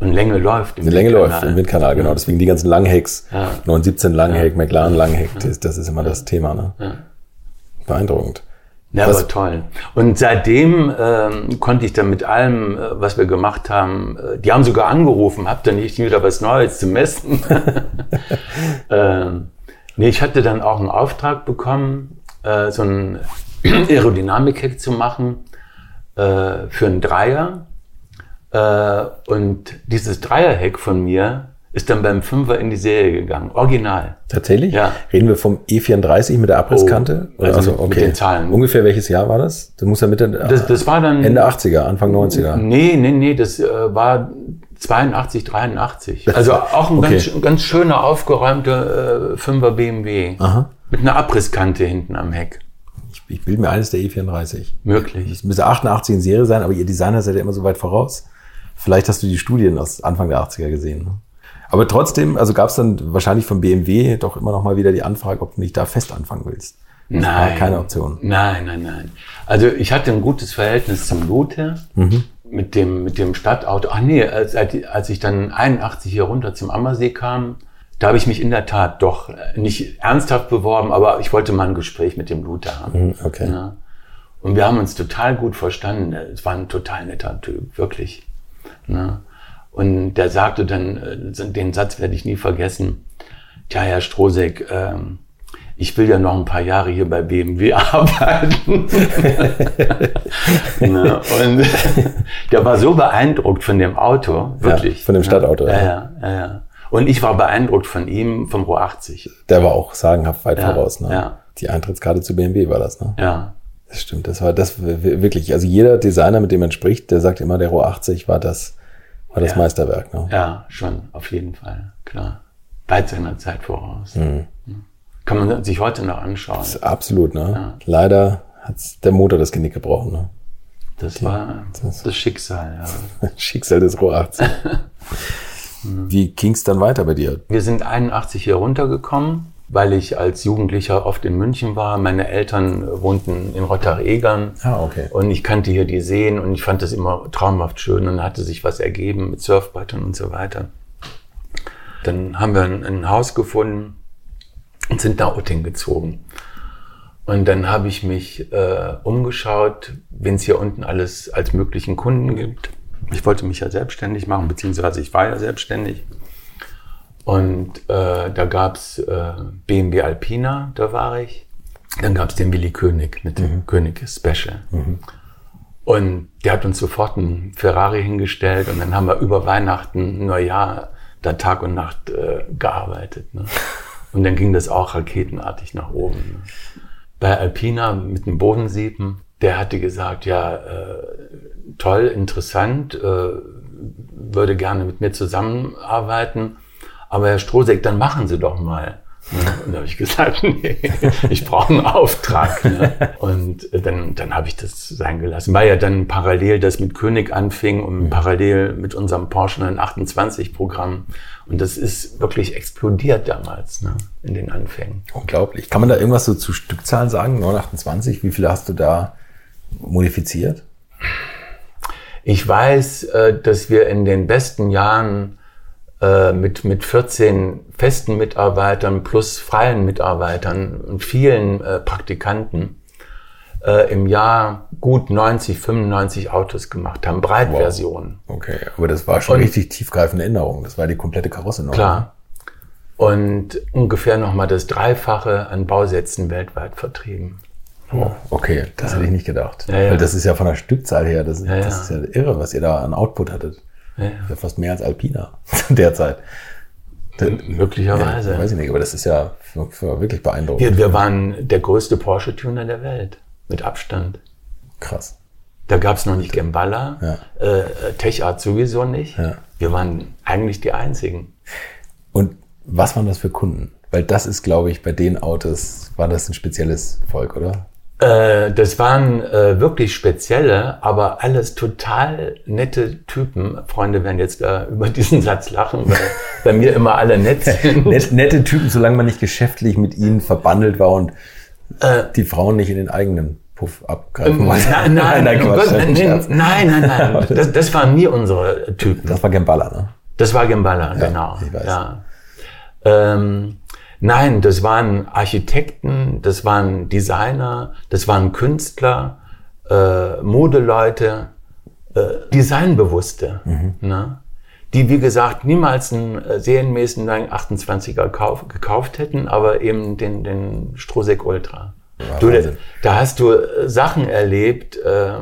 A: Und Länge läuft
B: im Die Länge läuft im Windkanal, genau. Deswegen die ganzen Langhecks, ja. 917 Langheck, ja. McLaren Langheck, das, das ist immer das Thema. Ne? Beeindruckend.
A: Ja, was? aber toll. Und seitdem ähm, konnte ich dann mit allem, äh, was wir gemacht haben, äh, die haben sogar angerufen, habt ihr nicht wieder was Neues zu messen? ähm, nee, ich hatte dann auch einen Auftrag bekommen, äh, so ein Aerodynamik-Hack zu machen äh, für einen Dreier. Äh, und dieses Dreierheck von mir ist dann beim Fünfer in die Serie gegangen. Original.
B: Tatsächlich?
A: Ja.
B: Reden wir vom E34 mit der Abrisskante?
A: Oh, also, also okay. mit den Zahlen.
B: Ungefähr welches Jahr war das? Das muss ja Mitte,
A: das, das war dann,
B: Ende 80er, Anfang 90er.
A: Nee, nee, nee, das äh, war 82, 83. Also auch ein okay. ganz, ganz schöner, aufgeräumter äh, Fünfer BMW. Aha. Mit einer Abrisskante hinten am Heck.
B: Ich, ich bilde mir eines der E34.
A: Möglich.
B: Es müsste 88 in Serie sein, aber ihr Designer seid ja immer so weit voraus. Vielleicht hast du die Studien aus Anfang der 80er gesehen. Ne? Aber trotzdem, also gab es dann wahrscheinlich vom BMW doch immer noch mal wieder die Anfrage, ob du nicht da fest anfangen willst.
A: Nein.
B: keine Option.
A: Nein, nein, nein. Also ich hatte ein gutes Verhältnis zum Luther. Mhm. Mit dem, mit dem Stadtauto. Ach nee, als, als ich dann 81 hier runter zum Ammersee kam, da habe ich mich in der Tat doch nicht ernsthaft beworben, aber ich wollte mal ein Gespräch mit dem Luther haben.
B: Mhm, okay. Ja.
A: Und wir haben uns total gut verstanden. Es war ein total netter Typ, wirklich. Ja. Und der sagte dann, äh, den Satz werde ich nie vergessen, tja, Herr Strosek, ähm, ich will ja noch ein paar Jahre hier bei BMW arbeiten. ne? Und der war so beeindruckt von dem Auto, wirklich.
B: Ja, von dem Stadtauto.
A: Ja, ja, ja. ja. Und ich war beeindruckt von ihm, vom Ro 80.
B: Der war auch sagenhaft weit
A: ja,
B: voraus. Ne?
A: Ja.
B: Die Eintrittskarte zu BMW war das, ne?
A: Ja.
B: Das stimmt, das war das wirklich. Also jeder Designer, mit dem man spricht, der sagt immer, der Ro 80 war das war das ja. Meisterwerk, ne?
A: Ja, schon, auf jeden Fall, klar. Weit seiner Zeit voraus. Mhm. Kann man sich heute noch anschauen.
B: absolut, ne? Ja. Leider hat der Motor das Genick gebrochen, ne?
A: Das Die, war das, das, Schicksal, ja.
B: Schicksal des Rohr 80. Wie ging's dann weiter bei dir?
A: Wir sind 81 hier runtergekommen weil ich als Jugendlicher oft in München war. Meine Eltern wohnten in Rottach-Egern.
B: Ah, okay.
A: Und ich kannte hier die Seen und ich fand das immer traumhaft schön und hatte sich was ergeben mit Surfbrettern und so weiter. Dann haben wir ein, ein Haus gefunden und sind nach Utting gezogen. Und dann habe ich mich äh, umgeschaut, wen es hier unten alles als möglichen Kunden gibt. Ich wollte mich ja selbstständig machen, beziehungsweise ich war ja selbstständig. Und äh, da gab's äh, BMW Alpina, da war ich. Dann gab's den Willi König mit dem mhm. König Special. Mhm. Und der hat uns sofort einen Ferrari hingestellt und dann haben wir über Weihnachten, Neujahr, da Tag und Nacht äh, gearbeitet. Ne? Und dann ging das auch raketenartig nach oben. Ne? Bei Alpina mit dem Bodensieben, der hatte gesagt, ja, äh, toll, interessant, äh, würde gerne mit mir zusammenarbeiten aber Herr Strohseck, dann machen Sie doch mal. Und da habe ich gesagt, nee, ich brauche einen Auftrag. Ne? Und dann, dann habe ich das sein gelassen. Weil ja dann parallel das mit König anfing und mhm. parallel mit unserem Porsche 928 Programm. Und das ist wirklich explodiert damals ne? in den Anfängen.
B: Unglaublich. Kann man da irgendwas so zu Stückzahlen sagen? 928, wie viele hast du da modifiziert?
A: Ich weiß, äh, dass wir in den besten Jahren äh, mit, mit 14 festen Mitarbeitern plus freien Mitarbeitern und vielen äh, Praktikanten äh, im Jahr gut 90, 95 Autos gemacht haben, Breitversionen.
B: Wow. Okay, aber das war schon und, richtig tiefgreifende Änderung. Das war die komplette Karosse noch.
A: Klar. Und ungefähr nochmal das Dreifache an Bausätzen weltweit vertrieben.
B: Oh, okay, das ja. hätte ich nicht gedacht. Ja, ja. Weil das ist ja von der Stückzahl her, das, das ist ja irre, was ihr da an Output hattet. Ja, fast mehr als Alpina derzeit.
A: Möglicherweise.
B: Ja, weiß ich nicht, aber das ist ja wirklich beeindruckend.
A: Wir, wir waren der größte Porsche-Tuner der Welt, mit Abstand.
B: Krass.
A: Da gab es noch nicht Gemballa, ja. äh, TechArt sowieso nicht. Ja. Wir waren eigentlich die Einzigen.
B: Und was waren das für Kunden? Weil das ist, glaube ich, bei den Autos, war das ein spezielles Volk, oder?
A: Äh, das waren äh, wirklich spezielle, aber alles total nette Typen. Freunde werden jetzt da über diesen Satz lachen, weil bei mir immer alle nett sind.
B: Net, nette Typen, solange man nicht geschäftlich mit ihnen verbandelt war und äh, die Frauen nicht in den eigenen Puff abgreifen wollte.
A: Nein, nein, nein, Gott, nein, nein, nein, nein. Das, das waren nie unsere Typen.
B: Das war Gemballa, ne?
A: Das war Gemballa, ja, genau. Ich weiß. Ja. Ähm, Nein, das waren Architekten, das waren Designer, das waren Künstler, äh, Modeleute, äh, Designbewusste, mhm. ne? die wie gesagt niemals einen äh, serienmäßigen 28er kauf, gekauft hätten, aber eben den, den Strohsek Ultra. Ja, du, da hast du äh, Sachen erlebt, äh,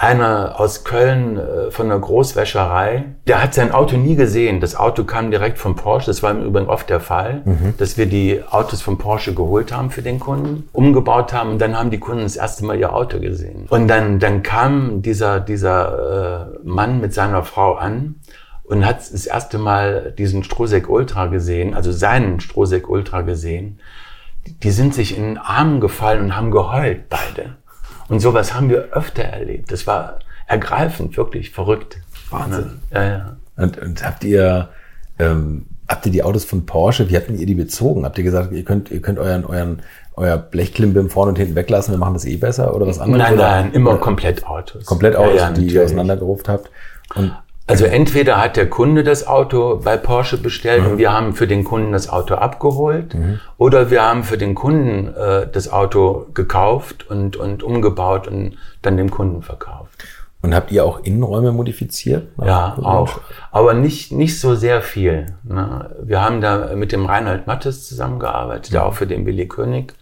A: einer aus Köln äh, von einer Großwäscherei, der hat sein Auto nie gesehen. Das Auto kam direkt vom Porsche. Das war im Übrigen oft der Fall, mhm. dass wir die Autos vom Porsche geholt haben für den Kunden, umgebaut haben und dann haben die Kunden das erste Mal ihr Auto gesehen. Und dann, dann kam dieser, dieser äh, Mann mit seiner Frau an und hat das erste Mal diesen Strohsek Ultra gesehen, also seinen Strohsek Ultra gesehen. Die sind sich in den Armen gefallen und haben geheult, beide. Und sowas haben wir öfter erlebt. Das war ergreifend, wirklich verrückt.
B: Wahnsinn. Ja, ja. Und, und habt ihr, ähm, habt ihr die Autos von Porsche, wie habt ihr die bezogen? Habt ihr gesagt, ihr könnt, ihr könnt euren, euren, euer Blechklimbim vorne und hinten weglassen, wir machen das eh besser oder was anderes?
A: Nein,
B: oder?
A: nein, immer komplett Autos.
B: Komplett Autos, ja, ja, die ihr auseinandergeruft habt.
A: Und also entweder hat der Kunde das Auto bei Porsche bestellt mhm. und wir haben für den Kunden das Auto abgeholt mhm. oder wir haben für den Kunden äh, das Auto gekauft und, und umgebaut und dann dem Kunden verkauft.
B: Und habt ihr auch Innenräume modifiziert?
A: Ja, auch. Aber nicht, nicht so sehr viel. Ne? Wir haben da mit dem Reinhard Mattes zusammengearbeitet, der auch für den Billy König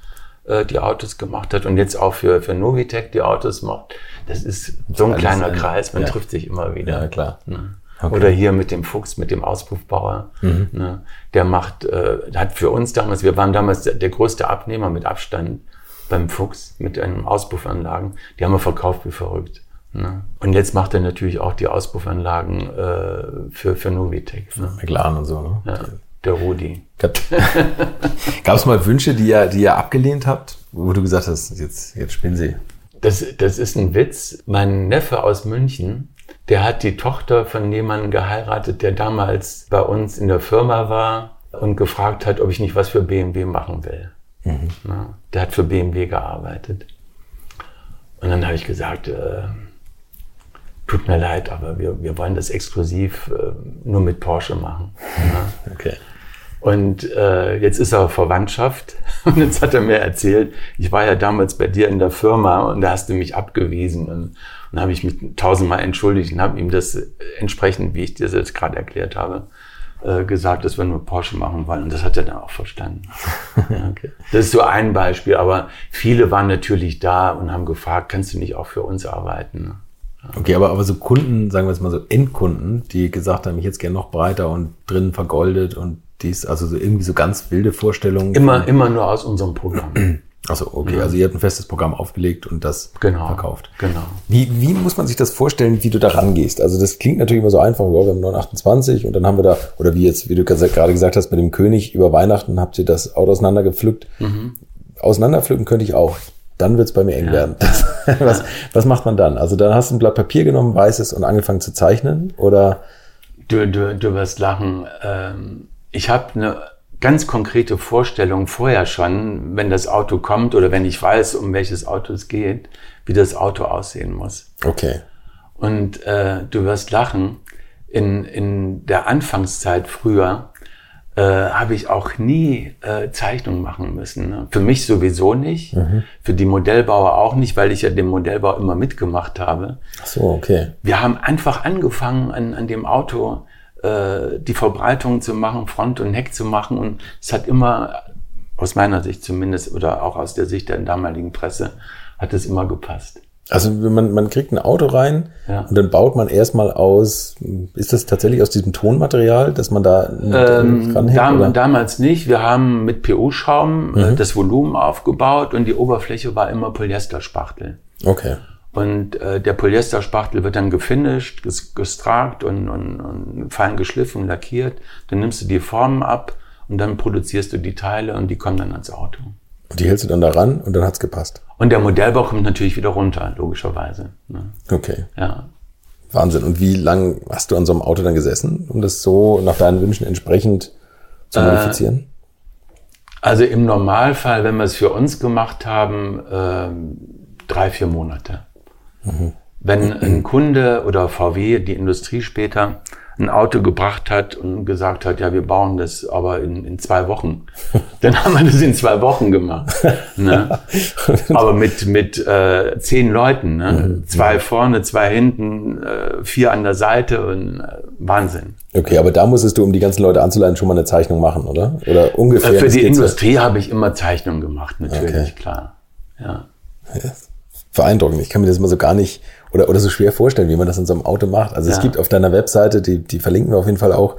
A: äh, die Autos gemacht hat und jetzt auch für, für Novitec die Autos macht. Das ist so ein kleiner ein, Kreis, man ja. trifft sich immer wieder.
B: Ja, klar. Ne?
A: Okay. Oder hier mit dem Fuchs, mit dem Auspuffbauer. Mhm. Ne? Der macht, äh, hat für uns damals, wir waren damals der größte Abnehmer mit Abstand beim Fuchs mit einem Auspuffanlagen. Die haben wir verkauft wie verrückt. Ne? Und jetzt macht er natürlich auch die Auspuffanlagen äh, für, für Novitec.
B: Ne? McLaren und so, ne?
A: Ja, der Rudi.
B: Gab es mal Wünsche, die ihr, die ihr abgelehnt habt, wo du gesagt hast, jetzt, jetzt spinnen sie?
A: Das, das ist ein Witz. Mein Neffe aus München, der hat die Tochter von jemandem geheiratet, der damals bei uns in der Firma war und gefragt hat, ob ich nicht was für BMW machen will. Mhm. Na, der hat für BMW gearbeitet. Und dann habe ich gesagt, äh, tut mir leid, aber wir, wir wollen das exklusiv äh, nur mit Porsche machen.
B: okay.
A: Und äh, jetzt ist er Verwandtschaft und jetzt hat er mir erzählt, ich war ja damals bei dir in der Firma und da hast du mich abgewiesen und, und habe ich mich tausendmal entschuldigt und habe ihm das entsprechend, wie ich dir das gerade erklärt habe, äh, gesagt, dass wir nur Porsche machen wollen und das hat er dann auch verstanden. okay. Das ist so ein Beispiel, aber viele waren natürlich da und haben gefragt, kannst du nicht auch für uns arbeiten?
B: Okay, aber, aber so Kunden, sagen wir es mal so Endkunden, die gesagt haben, ich jetzt gerne noch breiter und drinnen vergoldet und dies, also so irgendwie so ganz wilde Vorstellungen.
A: Immer, immer nur aus unserem Programm.
B: Also okay, ja. also ihr habt ein festes Programm aufgelegt und das
A: genau,
B: verkauft.
A: Genau.
B: Wie, wie muss man sich das vorstellen, wie du da rangehst? Also das klingt natürlich immer so einfach, ja, wir haben 928 und dann haben wir da, oder wie jetzt, wie du gerade gesagt hast, mit dem König über Weihnachten habt ihr das Auto auseinandergepflückt. Mhm. Auseinanderpflücken könnte ich auch. Dann wird's bei mir eng ja. werden. Das, was, was macht man dann? Also dann hast du ein Blatt Papier genommen, weißes und angefangen zu zeichnen oder?
A: Du, du, du wirst lachen. Ähm ich habe eine ganz konkrete Vorstellung vorher schon, wenn das Auto kommt oder wenn ich weiß, um welches Auto es geht, wie das Auto aussehen muss.
B: Okay.
A: Und äh, du wirst lachen. In, in der Anfangszeit früher äh, habe ich auch nie äh, Zeichnungen machen müssen. Ne? Für mich sowieso nicht, mhm. für die Modellbauer auch nicht, weil ich ja den Modellbau immer mitgemacht habe.
B: Ach so, okay.
A: Wir haben einfach angefangen, an, an dem Auto äh, die Verbreitung zu machen, Front und Heck zu machen und es hat immer, aus meiner Sicht zumindest oder auch aus der Sicht der damaligen Presse, hat es immer gepasst.
B: Also man, man kriegt ein Auto rein ja. und dann baut man erstmal aus, ist das tatsächlich aus diesem Tonmaterial, dass man da
A: ähm, dranhängt? Dam damals nicht. Wir haben mit PU-Schaum äh, mhm. das Volumen aufgebaut und die Oberfläche war immer Polyesterspachtel.
B: Okay.
A: Und äh, der Polyesterspachtel wird dann gefinisht, gestrakt und, und, und fein geschliffen, lackiert. Dann nimmst du die Formen ab und dann produzierst du die Teile und die kommen dann ans Auto.
B: Und die hältst du dann da ran und dann hat's gepasst.
A: Und der Modellbau kommt natürlich wieder runter, logischerweise. Ne?
B: Okay.
A: Ja.
B: Wahnsinn. Und wie lang hast du an so einem Auto dann gesessen, um das so nach deinen Wünschen entsprechend zu modifizieren? Äh,
A: also im Normalfall, wenn wir es für uns gemacht haben, äh, drei, vier Monate. Mhm. Wenn ein Kunde oder VW, die Industrie später, ein Auto gebracht hat und gesagt hat, ja, wir bauen das aber in, in zwei Wochen. Dann haben wir das in zwei Wochen gemacht. Ne? aber mit, mit äh, zehn Leuten. Ne? Mhm. Zwei vorne, zwei hinten, äh, vier an der Seite und äh, Wahnsinn.
B: Okay, aber da musstest du, um die ganzen Leute anzuleiten, schon mal eine Zeichnung machen, oder? Oder ungefähr? Äh,
A: für die Industrie habe ich immer Zeichnungen gemacht, natürlich, okay. klar. Ja.
B: Beeindruckend. Ich kann mir das immer so gar nicht oder, oder so schwer vorstellen, wie man das in so einem Auto macht. Also ja. es gibt auf deiner Webseite, die, die verlinken wir auf jeden Fall auch,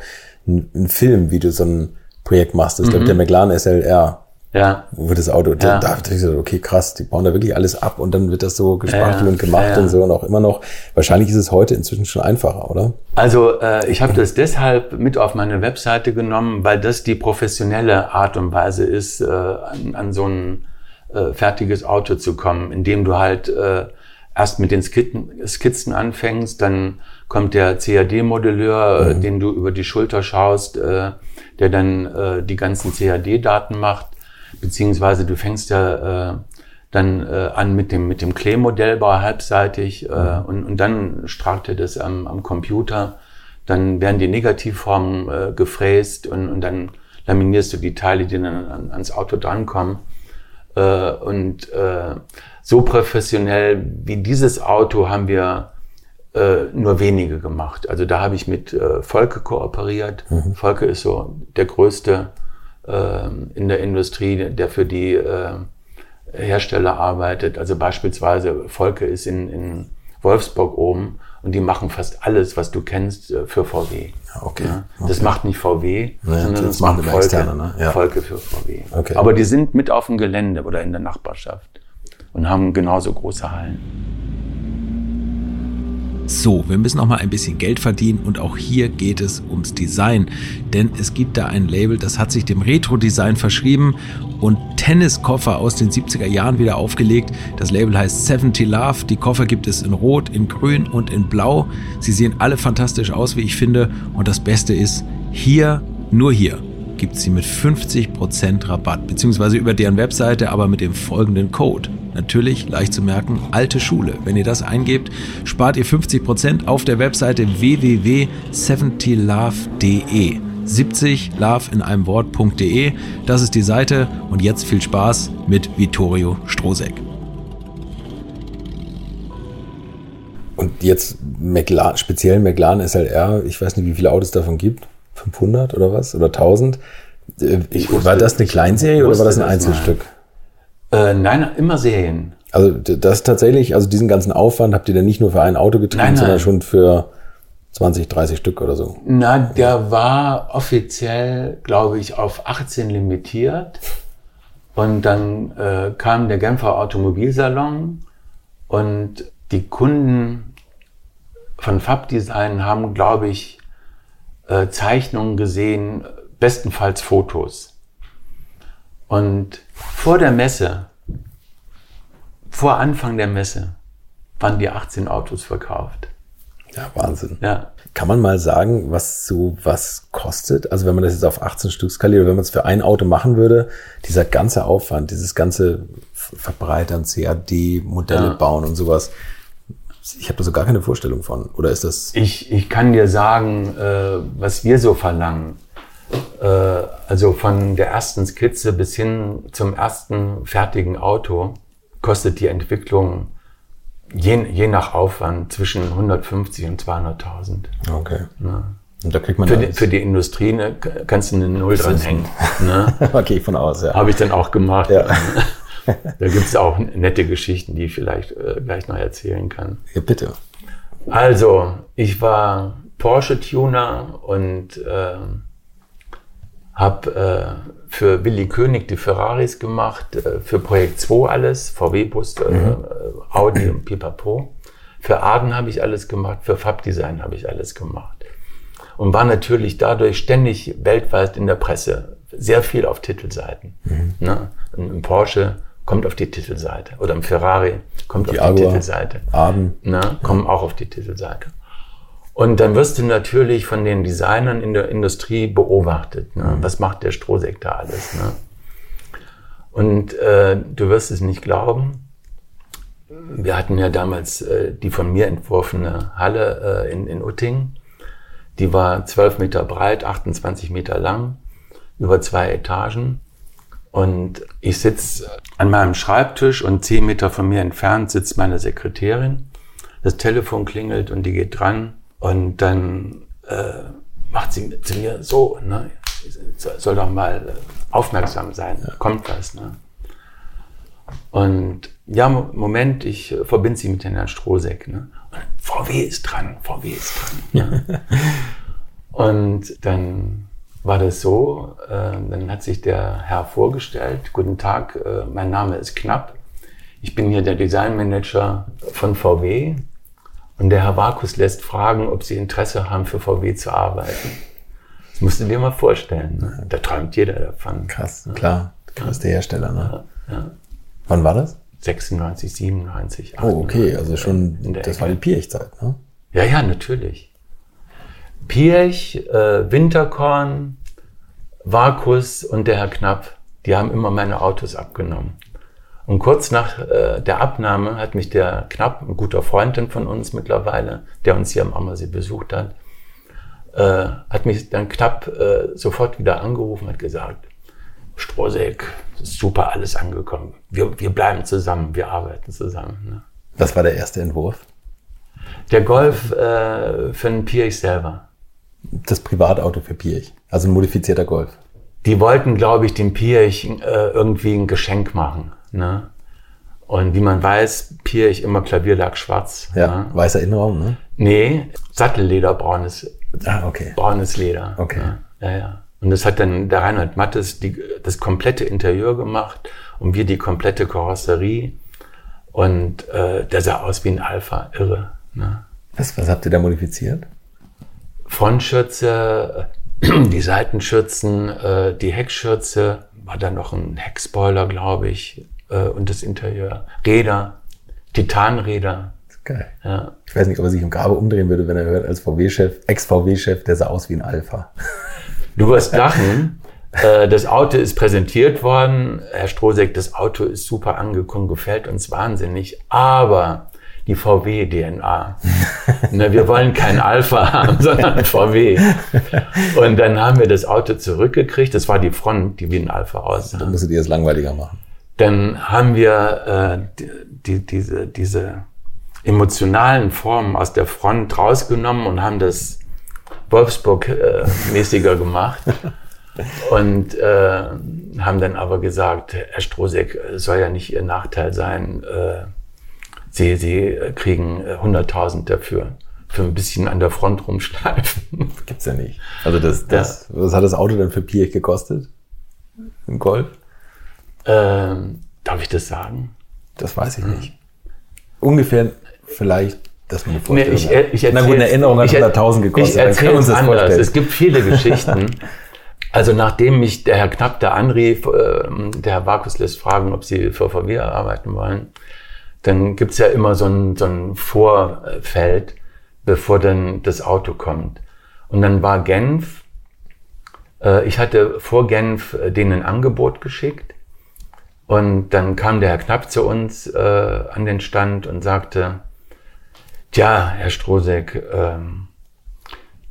B: einen, Film, wie du so ein Projekt machst. Das ist, mhm. der McLaren SLR.
A: Ja.
B: Wo das Auto, ja. da, da dachte ich so, okay, krass, die bauen da wirklich alles ab und dann wird das so gespachtelt ja, und gemacht ja, und so und auch immer noch. Wahrscheinlich ist es heute inzwischen schon einfacher, oder?
A: Also äh, ich habe das deshalb mit auf meine Webseite genommen, weil das die professionelle Art und Weise ist, äh, an, an so ein äh, fertiges Auto zu kommen, indem du halt äh, erst mit den Skizzen anfängst, dann kommt der CAD-Modelleur, äh, mhm. den du über die Schulter schaust, äh, der dann äh, die ganzen CAD-Daten macht, beziehungsweise du fängst ja äh, dann äh, an mit dem mit dem Clay-Modellbau halbseitig äh, mhm. und, und dann strahlt er das am, am Computer, dann werden die Negativformen äh, gefräst und, und dann laminierst du die Teile, die dann an, ans Auto drankommen. Äh, und äh, so professionell wie dieses Auto haben wir äh, nur wenige gemacht. Also da habe ich mit äh, Volke kooperiert. Mhm. Volke ist so der größte äh, in der Industrie, der für die äh, Hersteller arbeitet. Also beispielsweise Volke ist in, in Wolfsburg oben und die machen fast alles, was du kennst, äh, für VW.
B: Okay. Ja,
A: okay. Das macht nicht VW,
B: naja, sondern das, macht Volke, externe,
A: ne? ja. Volke für VW. Okay. Aber die sind mit auf dem Gelände oder in der Nachbarschaft und haben genauso große Hallen.
C: So, wir müssen auch mal ein bisschen Geld verdienen und auch hier geht es ums Design, denn es gibt da ein Label, das hat sich dem Retro-Design verschrieben und Tenniskoffer aus den 70er Jahren wieder aufgelegt. Das Label heißt 70 Love. Die Koffer gibt es in Rot, in Grün und in Blau. Sie sehen alle fantastisch aus, wie ich finde. Und das Beste ist, hier, nur hier, gibt es sie mit 50% Rabatt, beziehungsweise über deren Webseite, aber mit dem folgenden Code. Natürlich leicht zu merken, alte Schule. Wenn ihr das eingebt, spart ihr 50% auf der Webseite www.70love.de. 70 love in einem Wort.de. Das ist die Seite und jetzt viel Spaß mit Vittorio Strosek.
B: Und jetzt McLaren, speziell McLaren SLR, ich weiß nicht, wie viele Autos davon gibt. 500 oder was? Oder 1000? Äh, ich war das eine Kleinserie oder war das ein Einzelstück?
A: Äh, nein, immer Serien.
B: Also das tatsächlich, also diesen ganzen Aufwand habt ihr dann nicht nur für ein Auto getrieben, nein, sondern schon für 20, 30 Stück oder so?
A: Na, der war offiziell, glaube ich, auf 18 limitiert. Und dann äh, kam der Genfer Automobilsalon und die Kunden von Fabdesign haben, glaube ich, äh, Zeichnungen gesehen, bestenfalls Fotos. Und vor der Messe, vor Anfang der Messe, waren die 18 Autos verkauft.
B: Ja, Wahnsinn.
A: Ja.
B: Kann man mal sagen, was so was kostet? Also wenn man das jetzt auf 18 Stück skaliert, oder wenn man es für ein Auto machen würde, dieser ganze Aufwand, dieses ganze Verbreitern, CAD, Modelle ja. bauen und sowas. Ich habe da so gar keine Vorstellung von. Oder ist das?
A: Ich, ich kann dir sagen, äh, was wir so verlangen. Äh, also von der ersten Skizze bis hin zum ersten fertigen Auto kostet die Entwicklung je, je nach Aufwand zwischen 150 und 200.000.
B: Okay.
A: Ne?
B: Und da kriegt man
A: Für die, für die Industrie ne, kannst du eine Null dranhängen. Ne?
B: okay, von aus, ja.
A: Habe ich dann auch gemacht.
B: Ja.
A: Da gibt es auch nette Geschichten, die ich vielleicht äh, gleich noch erzählen kann.
B: ja, bitte.
A: Also, ich war Porsche-Tuner und äh, habe äh, für Willy König die Ferraris gemacht, äh, für Projekt 2 alles, VW-Bus, äh, Audi und Pipapo. Für Arden habe ich alles gemacht, für Fabdesign habe ich alles gemacht. Und war natürlich dadurch ständig weltweit in der Presse, sehr viel auf Titelseiten. Ne? Ein Porsche kommt auf die Titelseite oder ein Ferrari kommt
B: Die
A: auf die. Titelseite
B: Aden.
A: ne, kommen auch auf die Titelseite. Und dann wirst du natürlich von den Designern in der Industrie beobachtet. Ne? Was macht der Strohsäck da alles? Ne? Und äh, du wirst es nicht glauben. Wir hatten ja damals äh, die von mir entworfene Halle äh, in, in Utting. Die war 12 Meter breit, 28 Meter lang, über zwei Etagen. Und ich sitze an meinem Schreibtisch und 10 Meter von mir entfernt sitzt meine Sekretärin. Das Telefon klingelt und die geht dran und dann äh, macht sie zu mir so, ne? soll doch mal äh, aufmerksam sein, kommt was. Ne? Und ja, Mo- Moment, ich äh, verbinde sie mit den Herrn Strohsäck. Ne? Und VW ist dran, VW ist dran. Ne? Und dann war das so, äh, dann hat sich der Herr vorgestellt, guten Tag, äh, mein Name ist Knapp, ich bin hier der Designmanager von VW und der Herr Vakus lässt fragen, ob Sie Interesse haben, für VW zu arbeiten. Das musst du dir mal vorstellen. Ne? Da träumt jeder davon.
B: Krass, klar. Größte Hersteller, ne?
A: Ja.
B: Wann war das?
A: 96, 97,
B: Oh, okay, also schon,
A: In der
B: das
A: Ecke.
B: war die Pirch-Zeit, ne?
A: Ja, ja, natürlich. Pirch, äh, Winterkorn, Vakus und der Herr Knapp, die haben immer meine Autos abgenommen. Und kurz nach äh, der Abnahme hat mich der Knapp, ein guter Freund von uns mittlerweile, der uns hier am Ammersee besucht hat, äh, hat mich dann Knapp äh, sofort wieder angerufen, hat gesagt, Strohsäck, ist super alles angekommen. Wir, wir bleiben zusammen, wir arbeiten zusammen. Ne?
B: Was war der erste Entwurf?
A: Der Golf äh, für den Pirch selber.
B: Das Privatauto für Pirch. Also ein modifizierter Golf.
A: Die wollten, glaube ich, dem Pirch äh, irgendwie ein Geschenk machen. Ne? Und wie man weiß, Pirch immer Klavierlack schwarz.
B: Ja,
A: Ne?
B: weißer Innenraum, ne?
A: Nee, Sattelleder, braunes,
B: Ah, okay.
A: braunes Leder.
B: Okay.
A: Ne? Ja, ja. Und das hat dann der Reinhard Mattes die, das komplette Interieur gemacht und wir die komplette Karosserie. Und äh, der sah aus wie ein Alpha, irre. Ne?
B: Was, was habt ihr da modifiziert?
A: Frontschürze, äh, die Seitenschürzen, äh, die Heckschürze, war dann noch ein Heckspoiler, glaube ich, äh, und das Interieur. Räder, Titanräder.
B: Geil.
A: Ja.
B: Ich weiß nicht, ob er sich im Grabe umdrehen würde, wenn er hört, als VW-Chef, Ex-VW-Chef, der sah aus wie ein Alpha.
A: Du wirst lachen. Äh, das Auto ist präsentiert worden. Herr Strohsäck, das Auto ist super angekommen, gefällt uns wahnsinnig. Aber die VW-DNA. Ne, wir wollen kein Alpha haben, sondern VW. Und dann haben wir das Auto zurückgekriegt. Das war die Front, die wie ein Alpha aussah.
B: Dann musstet ihr es langweiliger machen.
A: Dann haben wir äh, die, die, diese, diese emotionalen Formen aus der Front rausgenommen und haben das Wolfsburg-mäßiger gemacht. Und äh, haben dann aber gesagt, Herr Strohsäck es soll ja nicht Ihr Nachteil sein. Äh, Sie, Sie kriegen äh, 100.000 dafür, für ein bisschen an der Front rumschleifen.
B: Gibt's ja nicht. Also das, das, was hat das Auto denn für Pirch gekostet? Ein Golf?
A: ähm, darf ich das sagen?
B: Das weiß ich nicht. Ungefähr vielleicht, dass man eine
A: Nee, ich, ich
B: Na gut, eine Erinnerung hat
A: ich-
B: 100.000 gekostet.
A: Ich erzähle
B: uns das
A: anders.
B: vorstellen.
A: Es gibt viele Geschichten. Also nachdem mich der Herr Knapp da anrief, äh, der Herr Vakus lässt fragen, ob Sie für VW arbeiten wollen, dann gibt's ja immer so ein, so ein Vorfeld, bevor dann das Auto kommt. Und dann war Genf. Äh, ich hatte vor Genf äh, denen ein Angebot geschickt. Und dann kam der Herr Knapp zu uns äh, an den Stand und sagte, Tja, Herr Strohsäck, ähm,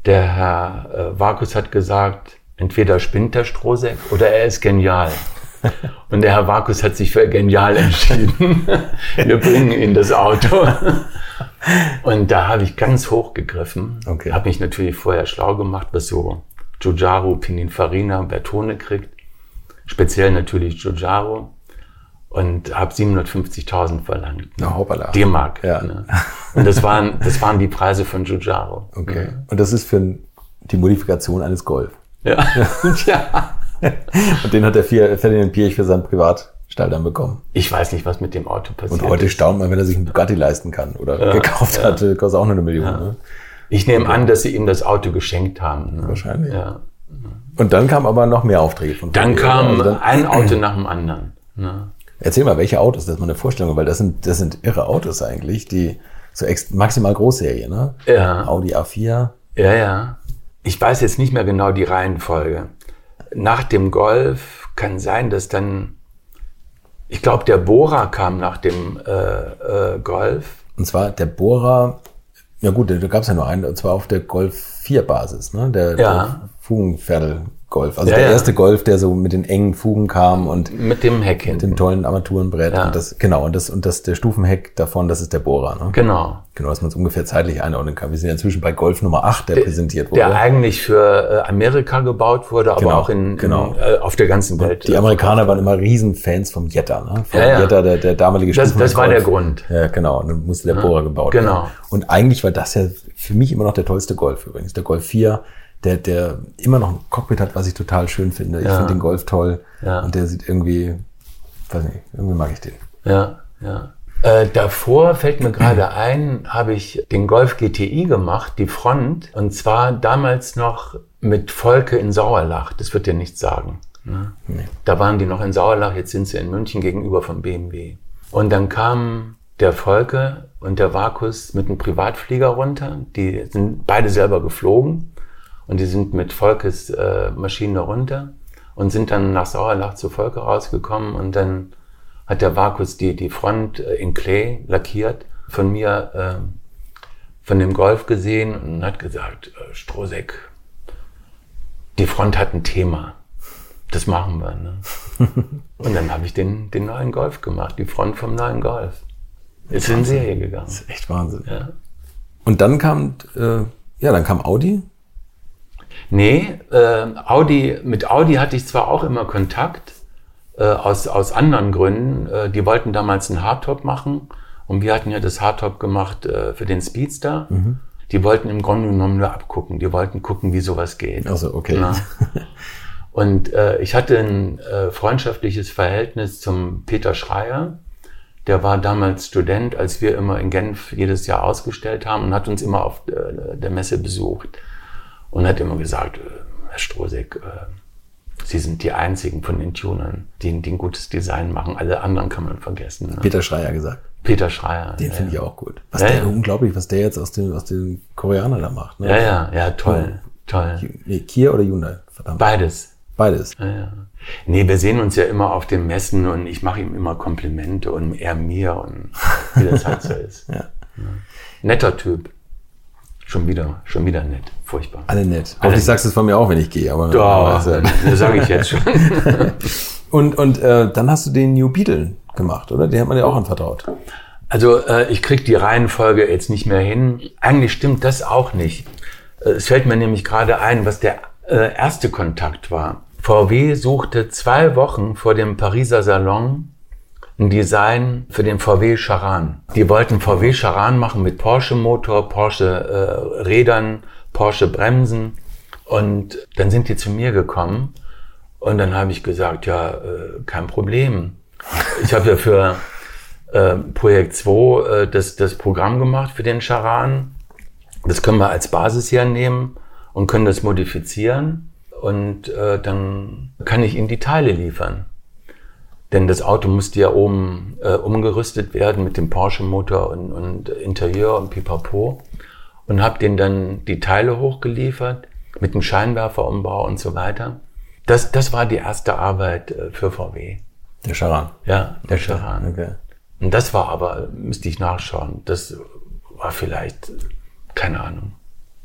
A: der Herr äh, Vakus hat gesagt, entweder spinnt der Strohsack oder er ist genial. Und der Herr Vakus hat sich für genial entschieden. Wir bringen ihn das Auto. Und da habe ich ganz hoch gegriffen.
B: Okay.
A: Habe mich natürlich vorher schlau gemacht, was so Giugiaro, Pininfarina, Bertone kriegt. Speziell natürlich Giugiaro. Und habe 750.000 verlangt.
B: Na, hoppala.
A: D-Mark.
B: Ja.
A: Ne? Und das waren, das waren die Preise von Giugiaro.
B: Okay. Und das ist für die Modifikation eines Golf.
A: Ja. ja.
B: Und den hat der Ferdinand Piech für seinen Privatstall dann bekommen.
A: Ich weiß nicht, was mit dem Auto passiert
B: Und heute
A: ist.
B: staunt man, wenn er sich einen Bugatti leisten kann oder
A: Ja,
B: gekauft
A: ja.
B: hat, kostet auch nur eine Million. Ne?
A: Ich nehme an, dass sie ihm das Auto geschenkt haben. Ne?
B: Wahrscheinlich.
A: Ja.
B: Und dann kamen aber noch mehr Aufträge von
A: Dann kam?
B: Also
A: ein Auto nach dem anderen. Ne?
B: Erzähl mal, welche Autos, das ist mal eine Vorstellung, weil das sind, das sind irre Autos eigentlich, die so maximal Großserie, ne?
A: Ja.
B: Audi A4.
A: Ja, ja. Ich weiß jetzt nicht mehr genau die Reihenfolge. Nach dem Golf kann sein, dass dann, ich glaube, der Bora kam nach dem äh, äh, Golf.
B: Und zwar der Bohrer, ja gut, da gab es ja nur einen, und zwar auf der Golf 4 Basis, ne? Der,
A: Ja.
B: der Fugenpferdel Golf. Also
A: Ja,
B: der
A: ja.
B: erste Golf, der so mit den engen Fugen kam und
A: Mit dem Heck hinten.
B: dem tollen Armaturenbrett.
A: Ja.
B: Und das, genau, und das, und das, der Stufenheck davon, das ist der Bohrer, ne?
A: Genau.
B: Genau, dass man es ungefähr zeitlich einordnen kann. Wir sind ja inzwischen bei Golf Nummer 8, der, präsentiert wurde.
A: Der eigentlich für äh, Amerika gebaut wurde, aber
B: Genau,
A: auch in,
B: genau.
A: in, äh, auf der ganzen Welt.
B: Die Amerikaner waren immer Riesenfans vom Jetta, ne? Vom
A: Ja.
B: Jetta, der, der damalige
A: Das-
B: Stufenheck-
A: das war der Grund.
B: Ja, genau. Und dann musste der Bohrer gebaut
A: genau.
B: werden. Und eigentlich war das ja für mich immer noch der tollste Golf übrigens. Der Golf 4, der, der immer noch ein Cockpit hat, was ich total schön finde. Ich
A: Ja.
B: finde den Golf toll.
A: Ja.
B: Und der sieht irgendwie, weiß nicht, irgendwie mag ich den.
A: Ja, ja. Äh, davor fällt mir gerade ein, habe ich den Golf GTI gemacht, die Front, und zwar damals noch mit Volke in Sauerlach. Das wird dir nichts sagen. Ne? Da waren die noch in Sauerlach, jetzt sind sie in München gegenüber vom BMW. Und dann kam der Volke und der Vakus mit einem Privatflieger runter. Die sind beide selber geflogen und die sind mit Volkes äh, Maschine runter und sind dann nach Sauerlach zu Volke rausgekommen und dann hat der Vakus die, die Front äh, in Clay lackiert, von mir ähm, von dem Golf gesehen und hat gesagt, äh, Strohseck, die Front hat ein Thema. Das machen wir. Ne? und dann habe ich den, den neuen Golf gemacht, die Front vom neuen Golf. Ist in Serie gegangen.
B: Das ist echt Wahnsinn.
A: Ja.
B: Und dann kam, äh, ja, dann kam Audi.
A: Nee, äh, Audi, mit Audi hatte ich zwar auch immer Kontakt, äh, aus, aus anderen Gründen. Äh, die wollten damals einen Hardtop machen und wir hatten ja das Hardtop gemacht äh, für den Speedster. Die wollten im Grunde genommen nur abgucken. Die wollten gucken, wie sowas geht.
B: Also okay.
A: Na? Und äh, ich hatte ein äh, freundschaftliches Verhältnis zum Peter Schreier. Der war damals Student, als wir immer in Genf jedes Jahr ausgestellt haben und hat uns immer auf äh, der Messe besucht und hat immer gesagt, äh, Herr Strohseck, äh, Sie sind die einzigen von den Tunern, die, die ein gutes Design machen. Alle anderen kann man vergessen. Ne?
B: Peter Schreier gesagt.
A: Peter Schreier.
B: Den
A: ja,
B: finde ich auch gut. Was
A: Ja,
B: der,
A: ja.
B: unglaublich, was der jetzt aus den, aus den Koreanern da macht. Ne?
A: Ja, ja, ja, toll, toll.
B: Nee, Kia oder Hyundai? Verdammt.
A: Beides.
B: Beides.
A: Ja, ja. Nee, wir sehen uns ja immer auf den Messen und ich mache ihm immer Komplimente und er mir und wie das halt so ist.
B: Ja.
A: Netter Typ. Schon wieder, schon wieder nett. Furchtbar.
B: Alle nett.
A: Alle
B: Hoffentlich sagst du es von mir auch, wenn ich gehe. Aber
A: Doch, das sage ich jetzt schon.
B: Und, und äh, dann hast du den New Beetle gemacht, oder? Den hat man ja auch anvertraut.
A: Also äh, ich krieg die Reihenfolge jetzt nicht mehr hin. Eigentlich stimmt das auch nicht. Äh, Es fällt mir nämlich gerade ein, was der äh, erste Kontakt war. VW suchte zwei Wochen vor dem Pariser Salon ein Design für den VW Charan. Die wollten VW Charan machen mit Porsche Motor, Porsche äh, Rädern, Porsche Bremsen. Und dann sind die zu mir gekommen und dann habe ich gesagt, ja, äh, kein Problem. Ich habe ja für äh, Projekt 2 äh, das, das Programm gemacht für den Charan. Das können wir als Basis hernehmen und können das modifizieren. Und äh, dann kann ich Ihnen die Teile liefern. Denn das Auto musste ja oben äh, umgerüstet werden mit dem Porsche-Motor und, und Interieur und Pipapo. Und habe denen dann die Teile hochgeliefert mit dem Scheinwerferumbau und so weiter. Das, das war die erste Arbeit äh, für VW.
B: Der Charan.
A: Ja, der Charan.
B: Okay.
A: Und das war aber, müsste ich nachschauen, das war vielleicht, keine Ahnung,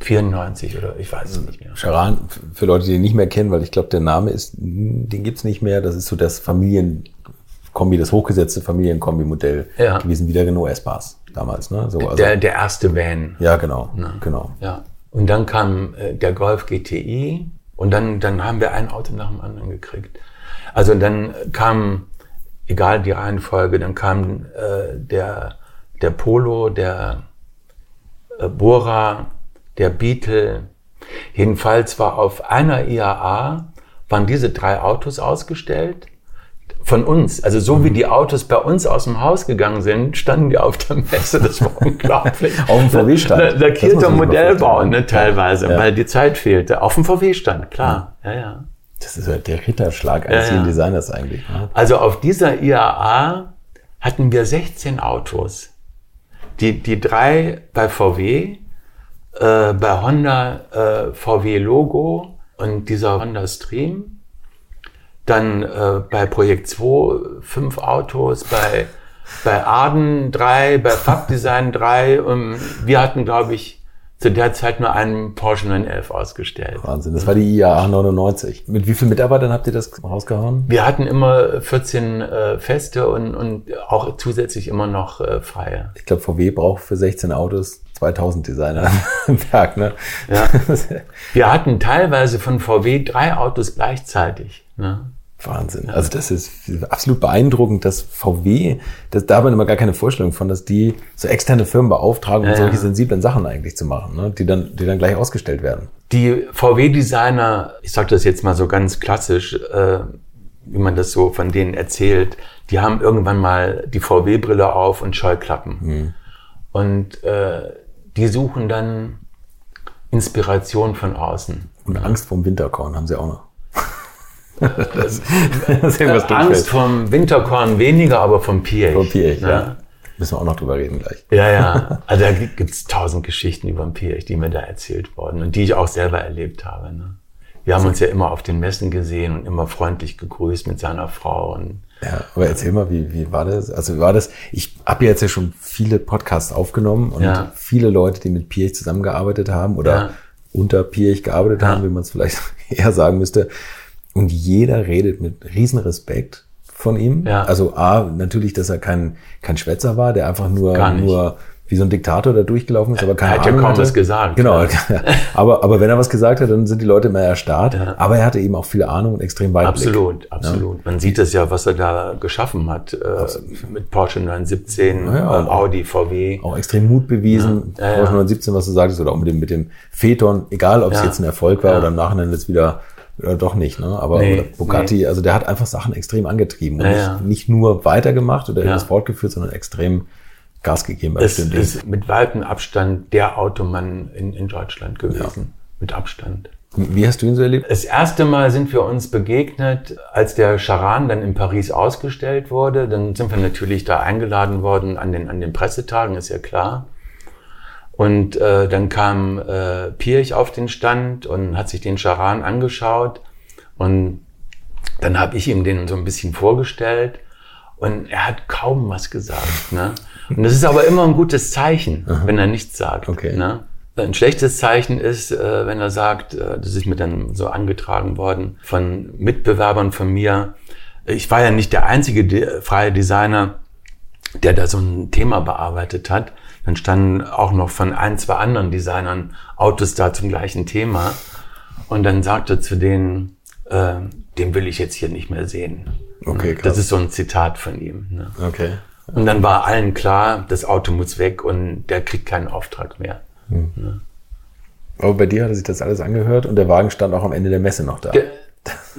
A: 94 oder ich weiß es nicht mehr.
B: Charan, für Leute, die ihn nicht mehr kennen, weil ich glaube, der Name ist, den gibt's nicht mehr. Das ist so das Familienkombi, das hochgesetzte Familienkombi-Modell
A: Ja.
B: gewesen, wie der Renault S-Pass damals. Ne? So, also,
A: Der, der erste Van.
B: ja, genau, genau.
A: Ja. Und dann kam äh, der Golf GTI und dann, dann haben wir ein Auto nach dem anderen gekriegt. Also dann kam, egal die Reihenfolge, dann kam äh, der, der Polo, der äh, Bora, der Beetle. Jedenfalls war auf einer IAA, waren diese drei Autos ausgestellt. Von uns, also so wie die Autos bei uns aus dem Haus gegangen sind, standen die auf der Messe. Das war unglaublich.
B: Auf dem VW-Stand.
A: Lackierter Modellbau, ne, teilweise,
B: Ja.
A: weil die Zeit fehlte. Auf dem VW-Stand, klar. Ja, ja.
B: Das ist halt der Ritterschlag eines
A: Ja, ja.
B: Designers eigentlich. Ne?
A: Also auf dieser IAA hatten wir 16 Autos. Die, die drei bei VW, äh, bei Honda äh, VW Logo und dieser Honda Stream. Dann äh, bei Projekt 2 fünf Autos, bei, bei Arden drei, bei Fabdesign drei. Und wir hatten, glaube ich, zu der Zeit nur einen Porsche 911 ausgestellt.
B: Wahnsinn. Das war die IAA 99. Mit wie vielen Mitarbeitern habt ihr das rausgehauen?
A: Wir hatten immer 14 äh, Feste und, und auch zusätzlich immer noch äh, freie.
B: Ich glaube, VW braucht für 16 Autos 2000 Designer im Werk. Ne?
A: Ja. Wir hatten teilweise von VW drei Autos gleichzeitig. Ne?
B: Wahnsinn. Also das ist absolut beeindruckend, dass VW, das, da hat man immer gar keine Vorstellung von, dass die so externe Firmen beauftragen, um
A: Ja,
B: solche
A: ja.
B: sensiblen Sachen eigentlich zu machen, ne? die, dann, die dann gleich ausgestellt werden.
A: Die VW-Designer, ich sage das jetzt mal so ganz klassisch, äh, wie man das so von denen erzählt, die haben irgendwann mal die VW-Brille auf und Scheuklappen. Und äh, die suchen dann Inspiration von außen.
B: Und Angst vorm Winterkorn haben sie auch noch. das ist irgendwas
A: Äh, Angst vom Winterkorn weniger, aber vom Piech.
B: Vom Piech,
A: ne?
B: ja. Müssen wir auch noch drüber reden gleich.
A: Ja, ja. Also da gibt's tausend Geschichten über den Piech, die mir da erzählt wurden und die ich auch selber erlebt habe. Ne? Wir haben uns ja immer auf den Messen gesehen und immer freundlich gegrüßt mit seiner Frau. Und
B: Ja, aber erzähl mal, wie, wie war das? Also wie war das? Ich habe jetzt ja schon viele Podcasts aufgenommen und
A: Ja.
B: viele Leute, die mit Pirch zusammengearbeitet haben oder
A: Ja.
B: unter Pirch gearbeitet
A: Ja.
B: haben, wie man es vielleicht eher sagen müsste. Und jeder redet mit Riesenrespekt von ihm.
A: Ja.
B: Also A, natürlich, dass er kein, kein Schwätzer war, der einfach nur, nur wie so ein Diktator da durchgelaufen ist, aber keine
A: er hat ja kaum
B: hatte.
A: was gesagt.
B: Genau. aber, aber wenn er was gesagt hat, dann sind die Leute immer erstarrt. Aber er hatte eben auch viel Ahnung und extrem Weitblick.
A: Absolut, absolut. Man sieht es ja, was er da geschaffen hat. Äh, mit Porsche 917,
B: ja.
A: äh, Audi, VW.
B: auch extrem Mut bewiesen.
A: Ja, ja,
B: Porsche
A: ja.
B: 917, was du sagtest, oder auch mit dem, mit dem Phaeton, egal ob es
A: Ja.
B: jetzt ein Erfolg war
A: Ja.
B: oder im Nachhinein jetzt wieder oder doch nicht, ne? Aber
A: Nee,
B: Bugatti, also der hat einfach Sachen extrem angetrieben und
A: Ja,
B: nicht,
A: ja.
B: nicht nur weitergemacht oder
A: Ja.
B: irgendwas fortgeführt, sondern extrem Gas gegeben bei
A: Es ist mit weitem Abstand der Automann in, in Deutschland gewesen. Mit Abstand.
B: Wie hast du ihn so erlebt?
A: Das erste Mal sind wir uns begegnet, als der Charan dann in Paris ausgestellt wurde. Dann sind wir natürlich da eingeladen worden an den, an den Pressetagen, ist ja klar. Und äh, dann kam äh, Pirch auf den Stand und hat sich den Charan angeschaut. Und dann habe ich ihm den so ein bisschen vorgestellt. Und er hat kaum was gesagt. Ne? Und das ist aber immer ein gutes Zeichen, wenn er nichts sagt.
B: Okay.
A: Ne? Ein schlechtes Zeichen ist, äh, wenn er sagt, äh, das ist mir dann so angetragen worden von Mitbewerbern von mir. Ich war ja nicht der einzige de freie Designer, der da so ein Thema bearbeitet hat. Dann standen auch noch von ein, zwei anderen Designern Autos da zum gleichen Thema. Und dann sagte zu denen, äh, den will ich jetzt hier nicht mehr sehen.
B: Okay,
A: Das
B: krass.
A: ist so ein Zitat von ihm. Ne?
B: Okay.
A: Und dann war allen klar, das Auto muss weg und der kriegt keinen Auftrag mehr.
B: Aber bei dir hat er sich das alles angehört und der Wagen stand auch am Ende der Messe noch da.
A: Der-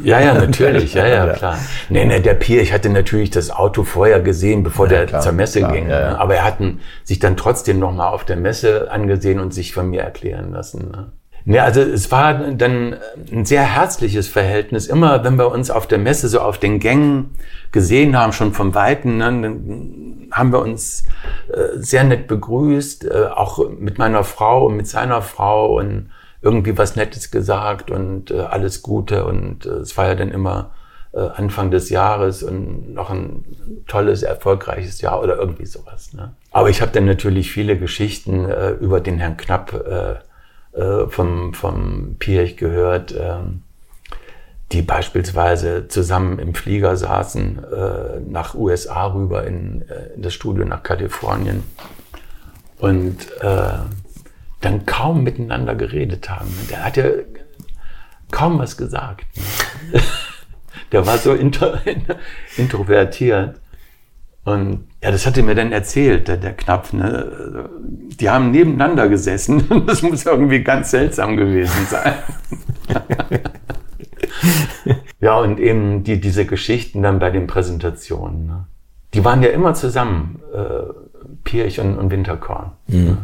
A: Ja, ja, natürlich, ja, ja,
B: Ja.
A: klar. Nee, nee, der Pier, ich hatte natürlich das Auto vorher gesehen, bevor der
B: klar,
A: zur Messe
B: klar,
A: ging.
B: ja, ja.
A: ne? Aber er hat sich dann trotzdem nochmal auf der Messe angesehen und sich von mir erklären lassen. Ne? Also es war dann ein sehr herzliches Verhältnis. Immer wenn wir uns auf der Messe so auf den Gängen gesehen haben, schon vom Weiten, ne, dann haben wir uns äh, sehr nett begrüßt, äh, auch mit meiner Frau und mit seiner Frau und irgendwie was Nettes gesagt und äh, alles Gute. Und äh, es war ja dann immer äh, Anfang des Jahres und noch ein tolles, erfolgreiches Jahr oder irgendwie sowas. Ne? Aber ich habe dann natürlich viele Geschichten äh, über den Herrn Knapp äh, äh, vom, vom Pirch gehört, ähm, die beispielsweise zusammen im Flieger saßen, äh, nach USA rüber in, äh, in das Studio nach Kalifornien und äh, dann kaum miteinander geredet haben. Der hat ja kaum was gesagt. Ne? Der war so intro, introvertiert. Und ja, das hat er mir dann erzählt, der, der Knapf. Ne? Die haben nebeneinander gesessen. Das muss irgendwie ganz seltsam gewesen sein. ja, und eben die, diese Geschichten dann bei den Präsentationen. Ne? Die waren ja immer zusammen, äh, Pirch und, und Winterkorn. Mhm.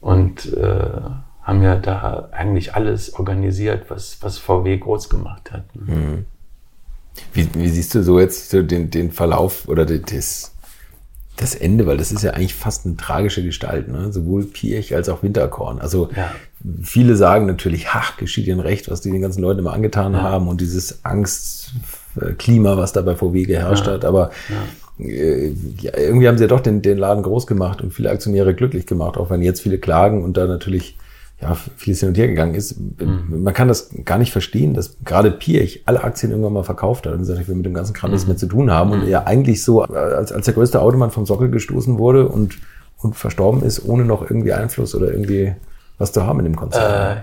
A: Und äh, haben ja da eigentlich alles organisiert, was, was VW groß gemacht hat. Mhm.
E: Wie, wie siehst du so jetzt so den, den Verlauf oder das, das Ende, weil das ist ja eigentlich fast eine tragische Gestalt, ne? sowohl Pirch als auch Winterkorn. Also ja. viele sagen natürlich, ach, geschieht ihnen recht, was die den ganzen Leuten immer angetan ja. haben und dieses Angstklima, was da bei VW geherrscht ja. hat. Aber äh, ja, irgendwie haben sie ja doch den, den Laden groß gemacht und viele Aktionäre glücklich gemacht, auch wenn jetzt viele klagen und da natürlich ja, vieles hin und her gegangen ist. Mhm. Man kann das gar nicht verstehen, dass gerade Pirch alle Aktien irgendwann mal verkauft hat und gesagt, ich will mit dem ganzen Kram nichts mhm. mehr zu tun haben und mhm. er eigentlich so, als, als der größte Automann vom Sockel gestoßen wurde und, und verstorben ist, ohne noch irgendwie Einfluss oder irgendwie was zu haben in dem Konzern.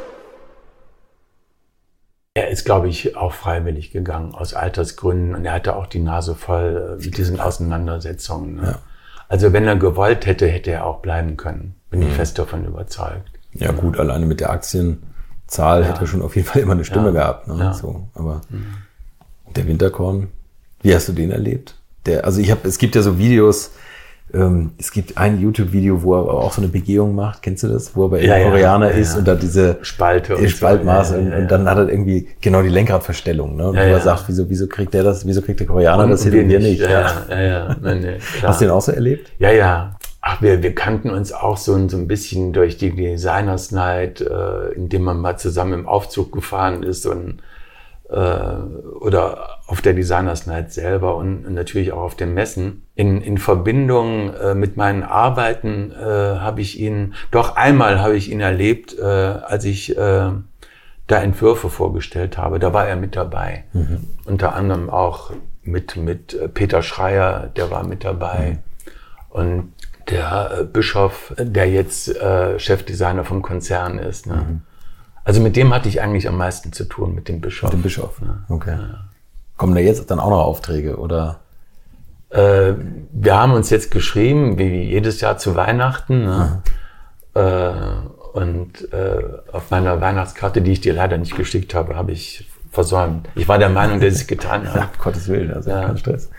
A: Ist, glaube ich, auch freiwillig gegangen aus Altersgründen und er hatte auch die Nase voll äh, mit diesen Auseinandersetzungen. Ne? Ja. Also wenn er gewollt hätte, hätte er auch bleiben können. Bin mhm. ich fest davon überzeugt.
E: Ja gut, alleine mit der Aktienzahl ja. hätte er schon auf jeden Fall immer eine Stimme gehabt. Ne? So, aber mhm. der Winterkorn, wie hast du den erlebt? Der, also ich habe, es gibt ja so Videos, ähm, es gibt ein YouTube-Video, wo er auch so eine Begehung macht. Kennst du das? Wo er bei ja, Koreaner ja, ist ja. und da diese
A: Spalte und
E: Spaltmaße und, und, dann hat er irgendwie genau die Lenkradverstellung. Ne? Und wo er sagt, wieso, wieso kriegt der das, wieso kriegt der Koreaner und das hin und wir nicht? Ja, ja, ja. Nein, nee, Hast du den auch so erlebt?
A: Ja, ja. Ach, wir, wir kannten uns auch so, so ein bisschen durch die Designers Night, äh, indem man mal zusammen im Aufzug gefahren ist und äh, oder auf der Designers Night selber und natürlich auch auf den Messen. In, in Verbindung äh, mit meinen Arbeiten äh, habe ich ihn, doch einmal habe ich ihn erlebt, äh, als ich äh, da Entwürfe vorgestellt habe. Da war er mit dabei. Mhm. Unter anderem auch mit, mit äh, Peter Schreier, der war mit dabei. Mhm. Und der äh, Bischof, der jetzt äh, Chefdesigner vom Konzern ist. Ne? Mhm. Also mit dem hatte ich eigentlich am meisten zu tun, mit dem Bischof.
E: Mit dem Bischof, ne? okay. Ja. Kommen da jetzt dann auch noch Aufträge oder?
A: Äh, wir haben uns jetzt geschrieben, wie jedes Jahr zu Weihnachten. Ne? Äh, und äh, auf meiner Weihnachtskarte, die ich dir leider nicht geschickt habe, habe ich versäumt. Ich war der Meinung, dass ich es getan habe.
B: Ja, Gottes Willen, also
A: Ja.
B: kein Stress.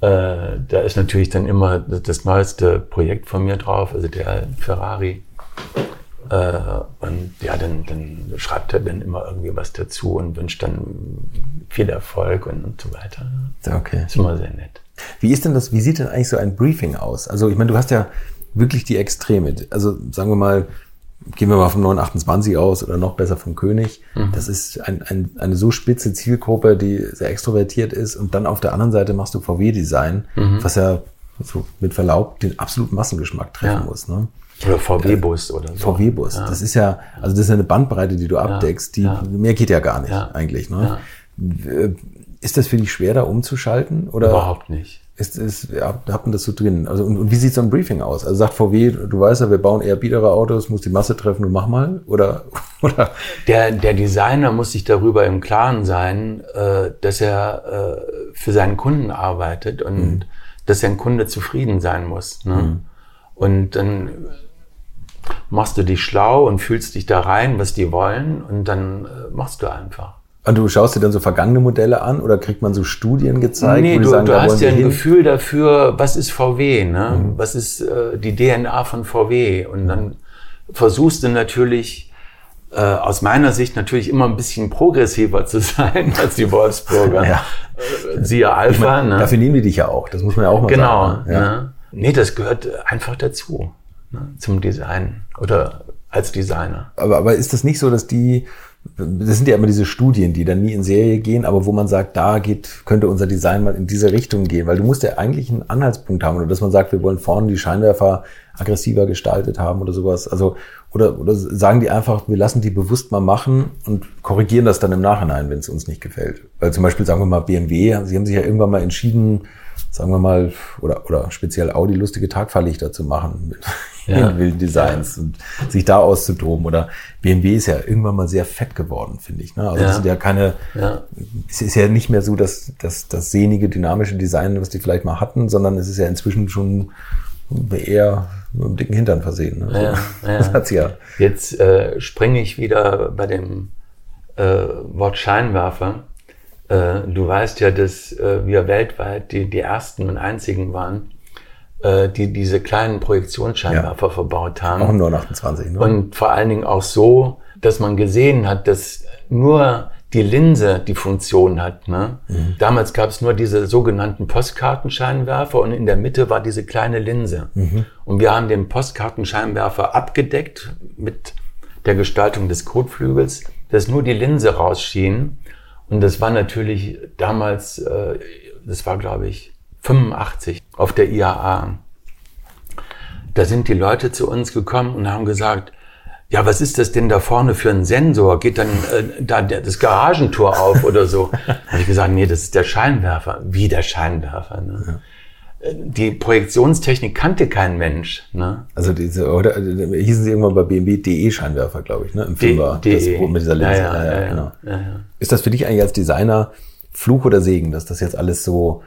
A: Äh, da ist natürlich dann immer das, das neueste Projekt von mir drauf, also der Ferrari. Äh, und ja, dann, dann schreibt er dann immer irgendwie was dazu und wünscht dann viel Erfolg und, und so weiter.
B: Okay.
A: Ist immer sehr nett.
B: Wie ist denn das, wie sieht denn eigentlich so ein Briefing aus? Also ich meine, du hast ja wirklich die Extreme. Also sagen wir mal, gehen wir mal vom 928 aus oder noch besser vom König. Das ist ein, ein, eine so spitze Zielgruppe, die sehr extrovertiert ist. Und dann auf der anderen Seite machst du VW-Design, was ja so mit Verlaub den absoluten Massengeschmack treffen
A: Ja.
B: muss. Ne?
A: Oder VW-Bus oder so.
B: VW-Bus. Das ist ja, also das ist ja eine Bandbreite, die du abdeckst, die
A: ja.
B: mehr geht ja gar nicht
A: Ja.
B: eigentlich. Ne? Ist das für dich schwer, da umzuschalten? Oder
A: Überhaupt nicht.
B: ist, ist, ja, hat man das so drin? Also, und, und wie sieht so ein Briefing aus? Also sagt VW, du weißt ja, wir bauen eher biedere Autos, muss die Masse treffen, du mach mal? Oder, oder?
A: Der, der Designer muss sich darüber im Klaren sein, äh, dass er äh, für seinen Kunden arbeitet und dass sein Kunde zufrieden sein muss. Ne? Und dann machst du dich schlau und fühlst dich da rein, was die wollen, und dann äh, machst du einfach.
B: Und du schaust dir dann so vergangene Modelle an oder kriegt man so Studien gezeigt?
A: nee, du,
B: sagen,
A: du hast ja ein
B: hin?
A: Gefühl dafür, was ist VW, ne? was ist äh, die DNA von VW. Und dann versuchst du natürlich, äh, aus meiner Sicht natürlich immer ein bisschen progressiver zu sein als die Wolfsburger.
B: Ja.
A: Äh, siehe Alpha. ne?
B: Dafür nehmen die dich ja auch, das muss man ja auch mal
A: Genau.
B: sagen. ne? Ja.
A: Ne? Nee, das gehört einfach dazu ne? zum Design oder als Designer.
B: Aber, aber ist das nicht so, dass die, das sind ja immer diese Studien, die dann nie in Serie gehen, aber wo man sagt, da geht, könnte unser Design mal in diese Richtung gehen, weil du musst ja eigentlich einen Anhaltspunkt haben oder dass man sagt, wir wollen vorne die Scheinwerfer aggressiver gestaltet haben oder sowas. Also, oder, oder sagen die einfach, wir lassen die bewusst mal machen und korrigieren das dann im Nachhinein, wenn es uns nicht gefällt. Weil zum Beispiel sagen wir mal BMW, sie haben sich ja irgendwann mal entschieden, sagen wir mal, oder, oder speziell Audi lustige Tagfahrlichter zu machen
A: Ja.
B: wilden Designs und sich da auszutoben. Oder BMW ist ja irgendwann mal sehr fett geworden, finde ich. Ne? Also
A: Ja.
B: das sind ja keine,
A: Ja.
B: es ist ja nicht mehr so das, das, das sehnige, dynamische Design, was die vielleicht mal hatten, sondern es ist ja inzwischen schon eher mit einem dicken Hintern versehen. Ne?
A: Ja, ja.
B: Das hat's ja.
A: Jetzt äh, springe ich wieder bei dem äh, Wort Scheinwerfer. Äh, du weißt ja, dass äh, wir weltweit die, die ersten und einzigen waren, die diese kleinen Projektionsscheinwerfer verbaut haben.
B: Auch im 928. Ne?
A: Und vor allen Dingen auch so, dass man gesehen hat, dass nur die Linse die Funktion hat. Ne? Damals gab es nur diese sogenannten Postkartenscheinwerfer und in der Mitte war diese kleine Linse. Und wir haben den Postkartenscheinwerfer abgedeckt mit der Gestaltung des Kotflügels, dass nur die Linse rausschien. Und das war natürlich damals, äh, das war glaube ich 85 auf der IAA da sind die Leute zu uns gekommen und haben gesagt, ja, was ist das denn da vorne für ein Sensor? Geht dann äh, da der, das Garagentor auf oder so? habe ich gesagt, nee, das ist der Scheinwerfer. Wie der Scheinwerfer? Ne? Äh, Die Projektionstechnik kannte kein Mensch. Ne?
B: Also diese, oder äh, hießen sie irgendwann bei BMW DE-Scheinwerfer, glaube ich, ne? Im Film war das
A: DE.
B: wo mit dieser Linse.
A: Ja, ja, ja, ja,
B: genau.
A: ja, ja.
B: Ist das für dich eigentlich als Designer Fluch oder Segen, dass das jetzt alles so,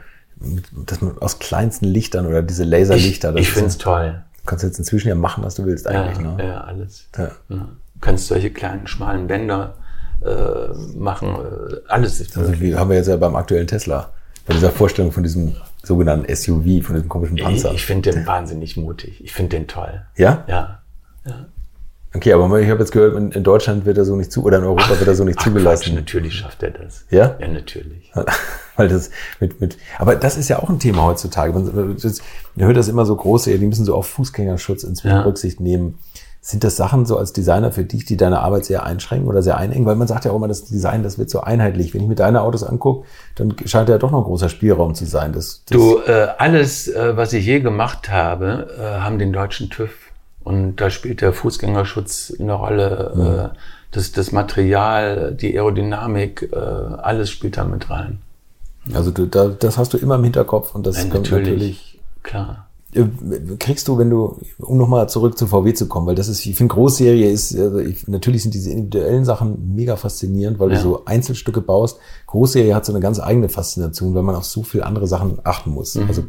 B: dass man aus kleinsten Lichtern oder diese Laserlichter,
A: Ich, ich finde
B: ja-
A: es toll.
B: Du kannst jetzt inzwischen ja machen, was du willst
A: Ja,
B: eigentlich. ne?
A: ja, alles.
B: Ja.
A: Ja. Du kannst solche kleinen, schmalen Bänder äh, machen. Äh, alles ist
B: Also wie haben wir jetzt ja beim aktuellen Tesla, bei dieser Vorstellung von diesem sogenannten SUV, von diesem komischen
A: Ich,
B: Panzer.
A: ich finde den wahnsinnig mutig. Ich finde den toll.
B: ja?
A: Ja.
B: Okay, aber ich habe jetzt gehört, in, in Deutschland wird er so nicht zu, oder in Europa wird er so nicht
A: Ach, Quatsch,
B: zugelassen.
A: natürlich schafft er das.
B: Ja?
A: Ja, natürlich.
B: Weil das mit, mit, aber das ist ja auch ein Thema heutzutage. Man, man hört das immer so große, die müssen so auf Fußgängerschutz inzwischen
A: Ja.
B: Rücksicht nehmen. Sind das Sachen so als Designer für dich, die deine Arbeit sehr einschränken oder sehr einengen? Weil man sagt ja auch immer, das Design, das wird so einheitlich. Wenn ich mir deine Autos angucke, dann scheint ja doch noch ein großer Spielraum zu sein. Das, das,
A: Du, äh, alles, äh, was ich je gemacht habe, äh, haben den deutschen TÜV. Und da spielt der Fußgängerschutz eine Rolle. Äh, das, das Material, die Aerodynamik, äh, alles spielt da mit rein.
B: Also du, da, das hast du immer im Hinterkopf und das
A: Ja,
B: kommt
A: natürlich.
B: natürlich.
A: Klar.
B: Äh, kriegst du, wenn du, um nochmal zurück zu VW zu kommen, weil das ist, ich finde, Großserie ist, also ich, natürlich sind diese individuellen Sachen mega faszinierend, weil ja. du so Einzelstücke baust. Großserie hat so eine ganz eigene Faszination, weil man auf so viele andere Sachen achten muss. Mhm. Also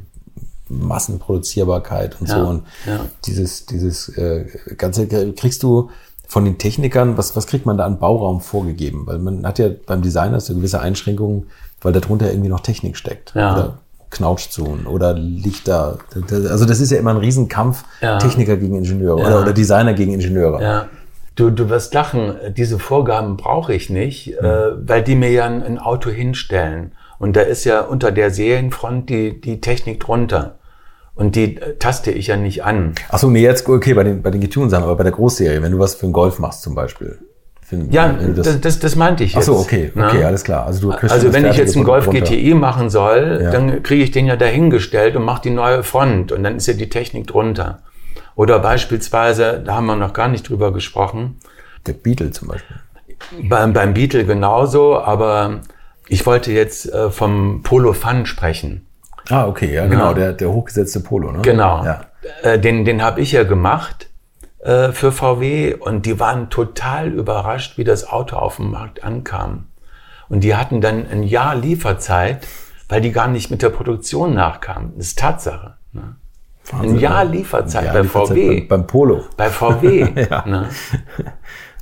B: Massenproduzierbarkeit und ja. so. Und ja. dieses, dieses äh, Ganze kriegst du von den Technikern, was, was kriegt man da an Bauraum vorgegeben? Weil man hat ja beim Designer so gewisse Einschränkungen, weil darunter irgendwie noch Technik steckt. Ja. Oder Knautschzonen oder Lichter. Also das ist ja immer ein Riesenkampf, ja. Techniker gegen Ingenieure ja. oder, oder, Designer gegen Ingenieure.
A: Ja. Du, du wirst lachen, diese Vorgaben brauche ich nicht, mhm. äh, weil die mir ja ein, ein, Auto hinstellen. Und da ist ja unter der Serienfront die, die Technik drunter. Und die äh, taste ich ja nicht an.
B: Ach so, nee, jetzt, okay, bei den, bei den Getunsachen, aber bei der Großserie, wenn du was für einen Golf machst zum Beispiel.
A: Finden, ja, das, das, das meinte ich
B: jetzt. Ach so, okay, ne? okay, alles klar.
A: Also, du also wenn ich jetzt einen Golf runter. GTI machen soll, ja. dann kriege ich den ja dahingestellt und mache die neue Front und dann ist ja die Technik drunter. Oder beispielsweise, da haben wir noch gar nicht drüber gesprochen.
B: Der Beetle zum Beispiel.
A: Beim, beim Beetle genauso, aber ich wollte jetzt äh, vom Polo Fun sprechen.
B: Ah, okay, ja, genau, ja. Der, der hochgesetzte Polo, ne?
A: Genau. Ja. Äh, den den habe ich ja gemacht äh, für VW und die waren total überrascht, wie das Auto auf dem Markt ankam. Und die hatten dann ein Jahr Lieferzeit, weil die gar nicht mit der Produktion nachkamen. Das ist Tatsache. Ne? Ein Jahr Lieferzeit, Jahr bei Lieferzeit VW.
B: Beim, beim, Polo.
A: Bei VW. ja.
B: ne?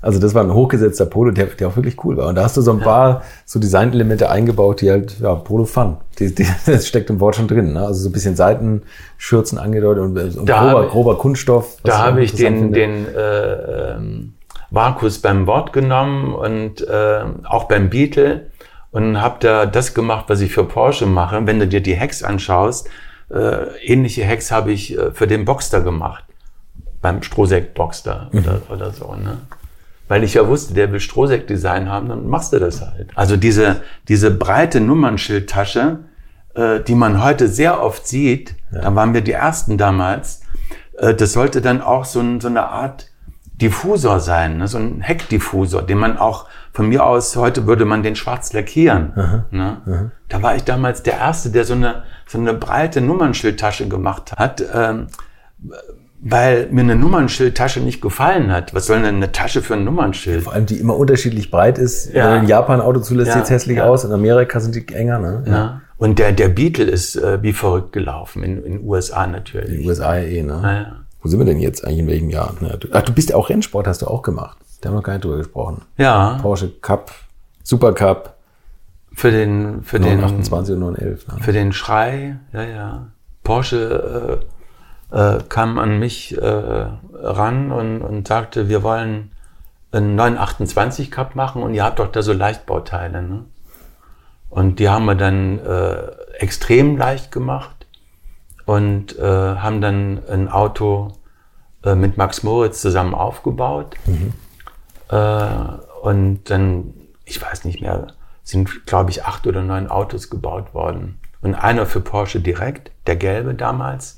B: Also das war ein hochgesetzter Polo, der, der auch wirklich cool war. Und da hast du so ein paar so Designelemente eingebaut, die halt, ja, Polo Fun. Die, die, das steckt im Wort schon drin. Ne? Also so ein bisschen Seitenschürzen angedeutet und, und grober, grober Kunststoff.
A: Da habe ich den, den äh, ähm, Markus beim Wort genommen und äh, auch beim Beetle und habe da das gemacht, was ich für Porsche mache. Wenn du dir die Hex anschaust, äh, ähnliche Hex habe ich äh, für den Boxster gemacht. Beim Strohsekt Boxster mhm. oder, oder so. Ne? Weil ich ja wusste, der will Strohsäck-Design haben, dann machst du das halt. Also diese, diese breite Nummernschildtasche, äh, die man heute sehr oft sieht, ja. da waren wir die Ersten damals, äh, das sollte dann auch so, ein, so eine Art Diffusor sein, ne? so ein Heckdiffusor, den man auch von mir aus, heute würde man den schwarz lackieren. Aha, ne? aha. Da war ich damals der Erste, der so eine, so eine breite Nummernschildtasche gemacht hat. Ähm, weil mir eine Nummernschildtasche nicht gefallen hat. Was soll denn eine Tasche für ein Nummernschild?
B: Vor allem, die immer unterschiedlich breit ist. Ja. In Japan Auto zulässt, ja. sieht hässlich ja. aus. In Amerika sind die enger, ne?
A: Ja. Und der, der Beetle ist äh, wie verrückt gelaufen. In den USA natürlich.
B: In den USA eh, ne? Ja. Wo sind wir denn jetzt eigentlich? In welchem Jahr? ach, du bist ja auch Rennsport, hast du auch gemacht. Da haben wir gar nicht drüber gesprochen.
A: Ja.
B: Porsche Cup, Super Cup.
A: Für den, für
B: 928 den, und 911.
A: Ne? Für den Schrei, ja, ja. Porsche, äh, äh, kam an mich äh, ran und, und sagte, wir wollen einen 928 Cup machen und ihr habt doch da so Leichtbauteile. Ne? Und die haben wir dann äh, extrem leicht gemacht und äh, haben dann ein Auto äh, mit Max Moritz zusammen aufgebaut. Mhm. Äh, und dann, ich weiß nicht mehr, sind, glaube ich, acht oder neun Autos gebaut worden. Und einer für Porsche direkt, der gelbe damals.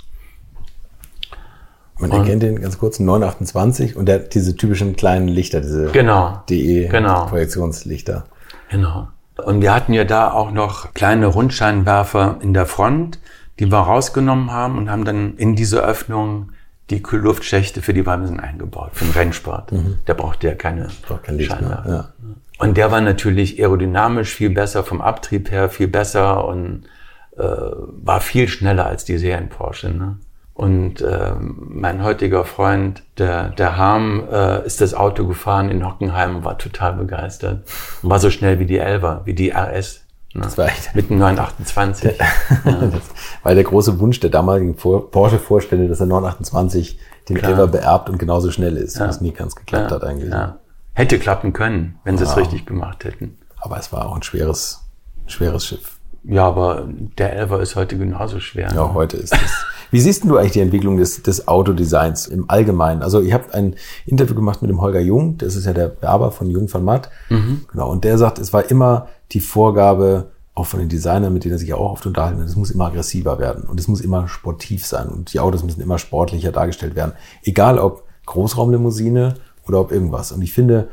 B: Man und erkennt den ganz kurz, 928 und der hat diese typischen kleinen Lichter, diese
A: genau,
B: DE-Projektionslichter.
A: Genau. genau. Und wir hatten ja da auch noch kleine Rundscheinwerfer in der Front, die wir rausgenommen haben und haben dann in diese Öffnung die Kühlluftschächte für die Bremsen eingebaut, für den Rennsport. Mhm. Der brauchte ja keine
B: kein Scheinwerfer. Ja.
A: Und der war natürlich aerodynamisch viel besser, vom Abtrieb her viel besser und äh, war viel schneller als die Serien Porsche. Ne? Und äh, mein heutiger Freund, der, der Harm, äh, ist das Auto gefahren in Hockenheim und war total begeistert. Und war so schnell wie die Elva, wie die RS.
B: Ne? Das war echt.
A: Mit dem 928. ja.
B: Das war der große Wunsch der damaligen Porsche-Vorstände, dass der 928 den Klar. Elva beerbt und genauso schnell ist, ja. was nie ganz geklappt ja. hat eigentlich. Ja.
A: Hätte klappen können, wenn sie es richtig gemacht hätten.
B: Aber es war auch ein schweres, schweres Schiff.
A: Ja, aber der Elva ist heute genauso schwer.
B: Ja, ne? heute ist es. Wie siehst du eigentlich die Entwicklung des, des Autodesigns im Allgemeinen? Also ich habe ein Interview gemacht mit dem Holger Jung, das ist ja der Werber von Jung von Matt. Mhm. Genau, und der sagt, es war immer die Vorgabe, auch von den Designern, mit denen er sich ja auch oft unterhalten hat, es muss immer aggressiver werden und es muss immer sportiv sein und die Autos müssen immer sportlicher dargestellt werden. Egal ob Großraumlimousine oder ob irgendwas. Und ich finde,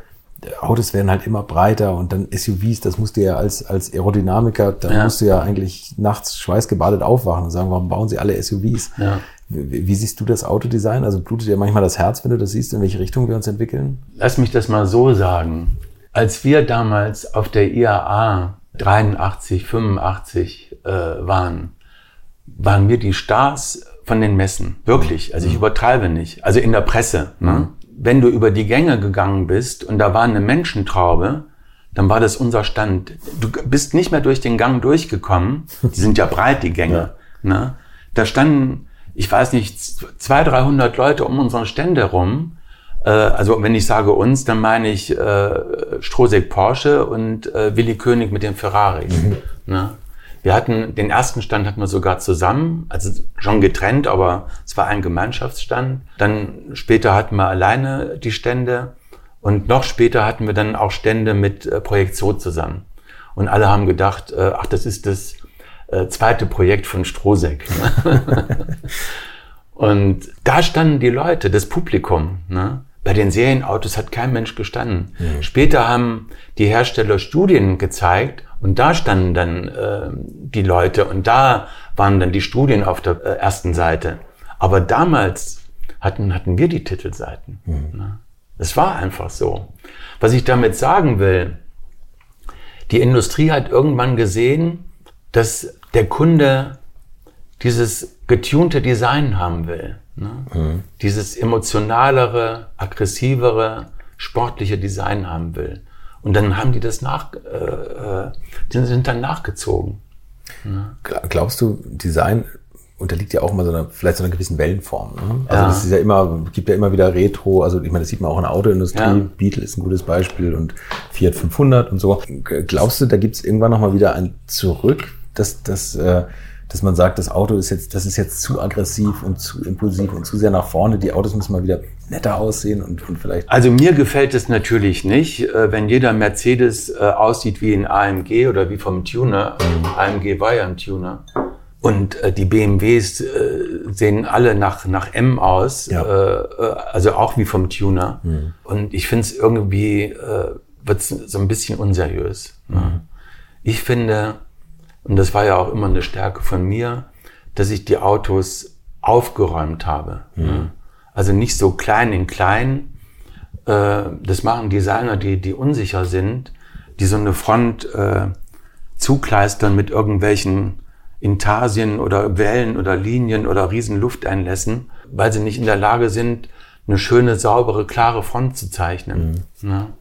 B: Autos werden halt immer breiter und dann SUVs, das musst du ja als, als Aerodynamiker, da
A: Ja.
B: musst du ja eigentlich nachts schweißgebadet aufwachen und sagen, warum bauen sie alle SUVs?
A: Ja.
B: Wie, wie siehst du das Autodesign? Also blutet dir manchmal das Herz, wenn du das siehst, in welche Richtung wir uns entwickeln?
A: Lass mich das mal so sagen. Als wir damals auf der IAA 83, 85 äh, waren, waren wir die Stars von den Messen. Wirklich. Also ich übertreibe nicht. Also in der Presse. Ne? Wenn du über die Gänge gegangen bist und da war eine Menschentraube, dann war das unser Stand. Du bist nicht mehr durch den Gang durchgekommen. Die sind ja breit, die Gänge. Ne? Da standen, ich weiß nicht, 200, 300 Leute um unsere Stände rum. Äh, also wenn ich sage uns, dann meine ich äh, Strosek Porsche und äh, Willi König mit den Ferraris. Ne? Wir hatten, den ersten Stand hatten wir sogar zusammen, also schon getrennt, aber es war ein Gemeinschaftsstand. Dann später hatten wir alleine die Stände und noch später hatten wir dann auch Stände mit äh, Projekt Zoo zusammen. Und alle haben gedacht, äh, ach, das ist das äh, zweite Projekt von Strosek. Und da standen die Leute, das Publikum. Ne? Bei den Serienautos hat kein Mensch gestanden. Später haben die Hersteller Studien gezeigt und da standen dann äh, die Leute und da waren dann die Studien auf der äh, ersten Seite. Aber damals hatten, hatten wir die Titelseiten. Ne? Es war einfach so. Was ich damit sagen will, die Industrie hat irgendwann gesehen, dass der Kunde dieses getunte Design haben will. Ne? Dieses emotionalere, aggressivere, sportliche Design haben will. Und dann haben die das nach, äh, äh, die sind dann nachgezogen.
B: Gla- Glaubst du, Design unterliegt ja auch immer so einer, vielleicht so einer gewissen Wellenform. Ne? Also
A: Ja.
B: das ist ja immer, gibt ja immer wieder Retro, also ich meine, das sieht man auch in der Autoindustrie,
A: Ja.
B: Beetle ist ein gutes Beispiel und Fiat 500 und so. Glaubst du, da gibt es irgendwann nochmal wieder ein Zurück, dass, dass, äh, dass man sagt, das Auto ist jetzt, das ist jetzt zu aggressiv und zu impulsiv und zu sehr nach vorne, die Autos müssen mal wieder netter aussehen und, und vielleicht
A: Also mir gefällt es natürlich nicht, äh, wenn jeder Mercedes äh, aussieht wie ein AMG oder wie vom Tuner. AMG war ja ein Tuner. Und äh, die BMWs sehen alle nach, nach M aus,
B: Ja.
A: also auch wie vom Tuner. Und ich finde es irgendwie, äh, wird so ein bisschen unseriös. Ne? Ich finde, und das war ja auch immer eine Stärke von mir, dass ich die Autos aufgeräumt habe. Ne? Also nicht so klein in klein. Äh, das machen Designer, die, die unsicher sind, die so eine Front äh, zukleistern mit irgendwelchen Intarsien oder Wellen oder Linien oder riesen Lufteinlässen, weil sie nicht in der Lage sind, eine schöne, saubere, klare Front zu zeichnen. Ne?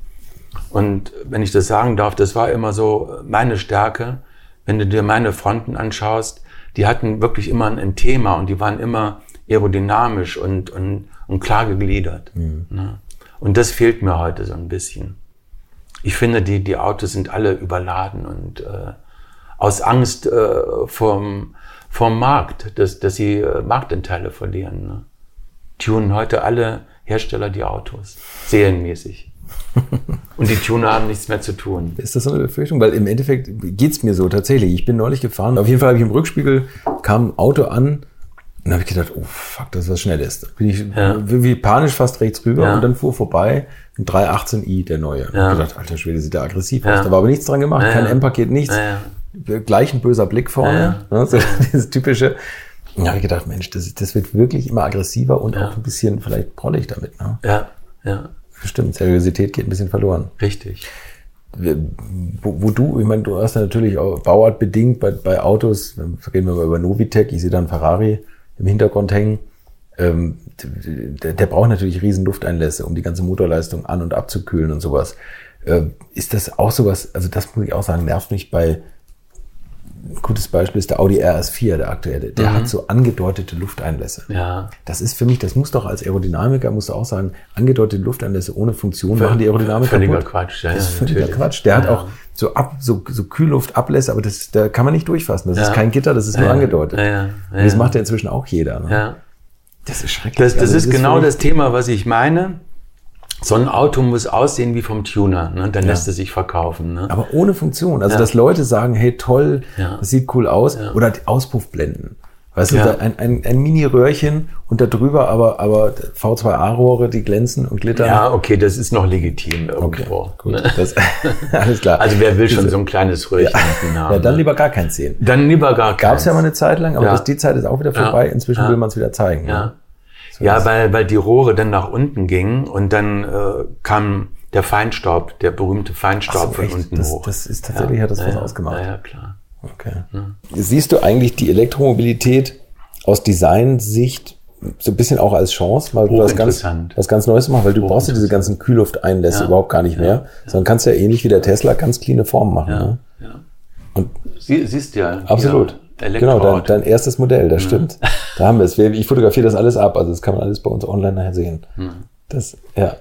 A: Und wenn ich das sagen darf, das war immer so meine Stärke. Wenn du dir meine Fronten anschaust, die hatten wirklich immer ein Thema und die waren immer aerodynamisch und, und, und klar gegliedert. Ne? Und das fehlt mir heute so ein bisschen. Ich finde, die, die Autos sind alle überladen und äh, aus Angst äh, vom, vom Markt, dass, dass sie äh, Marktanteile verlieren. Ne? Tunen heute alle Hersteller die Autos, serienmäßig. Und die Tuner haben nichts mehr zu tun.
B: Ist das so eine Befürchtung? Weil im Endeffekt geht's mir so tatsächlich. Ich bin neulich gefahren. Auf jeden Fall habe ich im Rückspiegel kam ein Auto an und habe ich gedacht, oh fuck, das ist was Schnelles. Da bin ich
A: Ja.
B: wie panisch fast rechts rüber
A: Ja.
B: und dann fuhr vorbei ein 318i, der neue.
A: Ja.
B: Ich gedacht, alter Schwede, sieht der aggressiv
A: Ja.
B: aus. Da war aber nichts dran gemacht, kein. M-Paket, nichts. Gleich ein böser Blick vorne. Ne? So dieses typische. Und da habe ich gedacht, Mensch, das, das wird wirklich immer aggressiver und auch ein bisschen vielleicht prollig damit. Ne?
A: Ja, ja,
B: Stimmt, Seriosität geht ein bisschen verloren
A: richtig.
B: wo, wo du, ich meine, du hast natürlich auch bauartbedingt bei, bei Autos, reden wir mal über Novitec, ich sehe da einen Ferrari im Hintergrund hängen, ähm, der, der braucht natürlich riesen Lufteinlässe, um die ganze Motorleistung an- und abzukühlen und sowas. Äh, ist das auch sowas, also das muss ich auch sagen, nervt mich bei, ein gutes Beispiel ist der Audi RS4, der aktuelle, der hat so angedeutete Lufteinlässe.
A: Ja,
B: Das ist für mich, das muss doch als Aerodynamiker, musst du auch sagen, angedeutete Lufteinlässe ohne Funktion machen die Aerodynamik
A: völliger
B: kaputt.
A: Quatsch, ja,
B: das ist völliger
A: natürlich.
B: Quatsch. Der hat
A: Ja.
B: auch so, ab, so, so Kühlluftablässe, aber das, da kann man nicht durchfassen. Das ist
A: Ja.
B: kein Gitter, das ist nur angedeutet.
A: ja, ja,
B: Und das macht ja inzwischen auch jeder. Ne?
A: ja.
B: Das ist schrecklich.
A: Das, das
B: Also
A: ist genau
B: für
A: das
B: mich-
A: Thema, was ich meine. So ein Auto muss aussehen wie vom Tuner, ne? dann lässt es sich verkaufen. Ne?
B: Aber ohne Funktion. Also,
A: Ja.
B: dass Leute sagen, hey, toll,
A: Ja.
B: das sieht cool aus.
A: Ja.
B: Oder die Auspuffblenden. Weißt
A: Ja.
B: du, ein, ein, ein Mini-Röhrchen und da drüber aber, aber V2A-Rohre, die glänzen und glittern.
A: Ja, okay, das ist noch legitim
B: okay,
A: irgendwo.
B: gut.
A: ne?
B: Das, alles klar.
A: Also wer will schon so ein kleines Röhrchen haben?
B: ja, dann
A: ne?
B: lieber gar kein 10.
A: dann lieber gar
B: Gab es ja mal
A: keins.
B: eine Zeit lang, aber
A: Ja.
B: das, die Zeit ist auch wieder vorbei. Inzwischen
A: Ja.
B: will man es wieder zeigen.
A: Ja,
B: ne?
A: Ja weil, weil die Rohre dann nach unten gingen und dann äh, kam der Feinstaub, der berühmte Feinstaub
B: so,
A: von
B: echt?
A: unten
B: Das-
A: hoch.
B: das ist tatsächlich, hat das was
A: ja,
B: ausgemacht.
A: Ja, ja, klar.
B: Okay. Siehst du eigentlich die Elektromobilität aus Designsicht so ein bisschen auch als Chance, mal was ganz, was ganz Neues zu machen, weil du brauchst ja diese ganzen Kühllufteinlässe
A: Ja.
B: überhaupt gar nicht mehr, sondern kannst ja ähnlich wie der Tesla ganz cleane Formen machen. Ne?
A: Ja.
B: Und
A: Sie, siehst ja.
B: absolut.
A: Ja,
B: genau, dein,
A: Elektroauto.
B: dein erstes Modell, das stimmt. Da haben wir es. Ich fotografiere das alles ab, also das kann man alles bei uns online nachher sehen. Das, ja.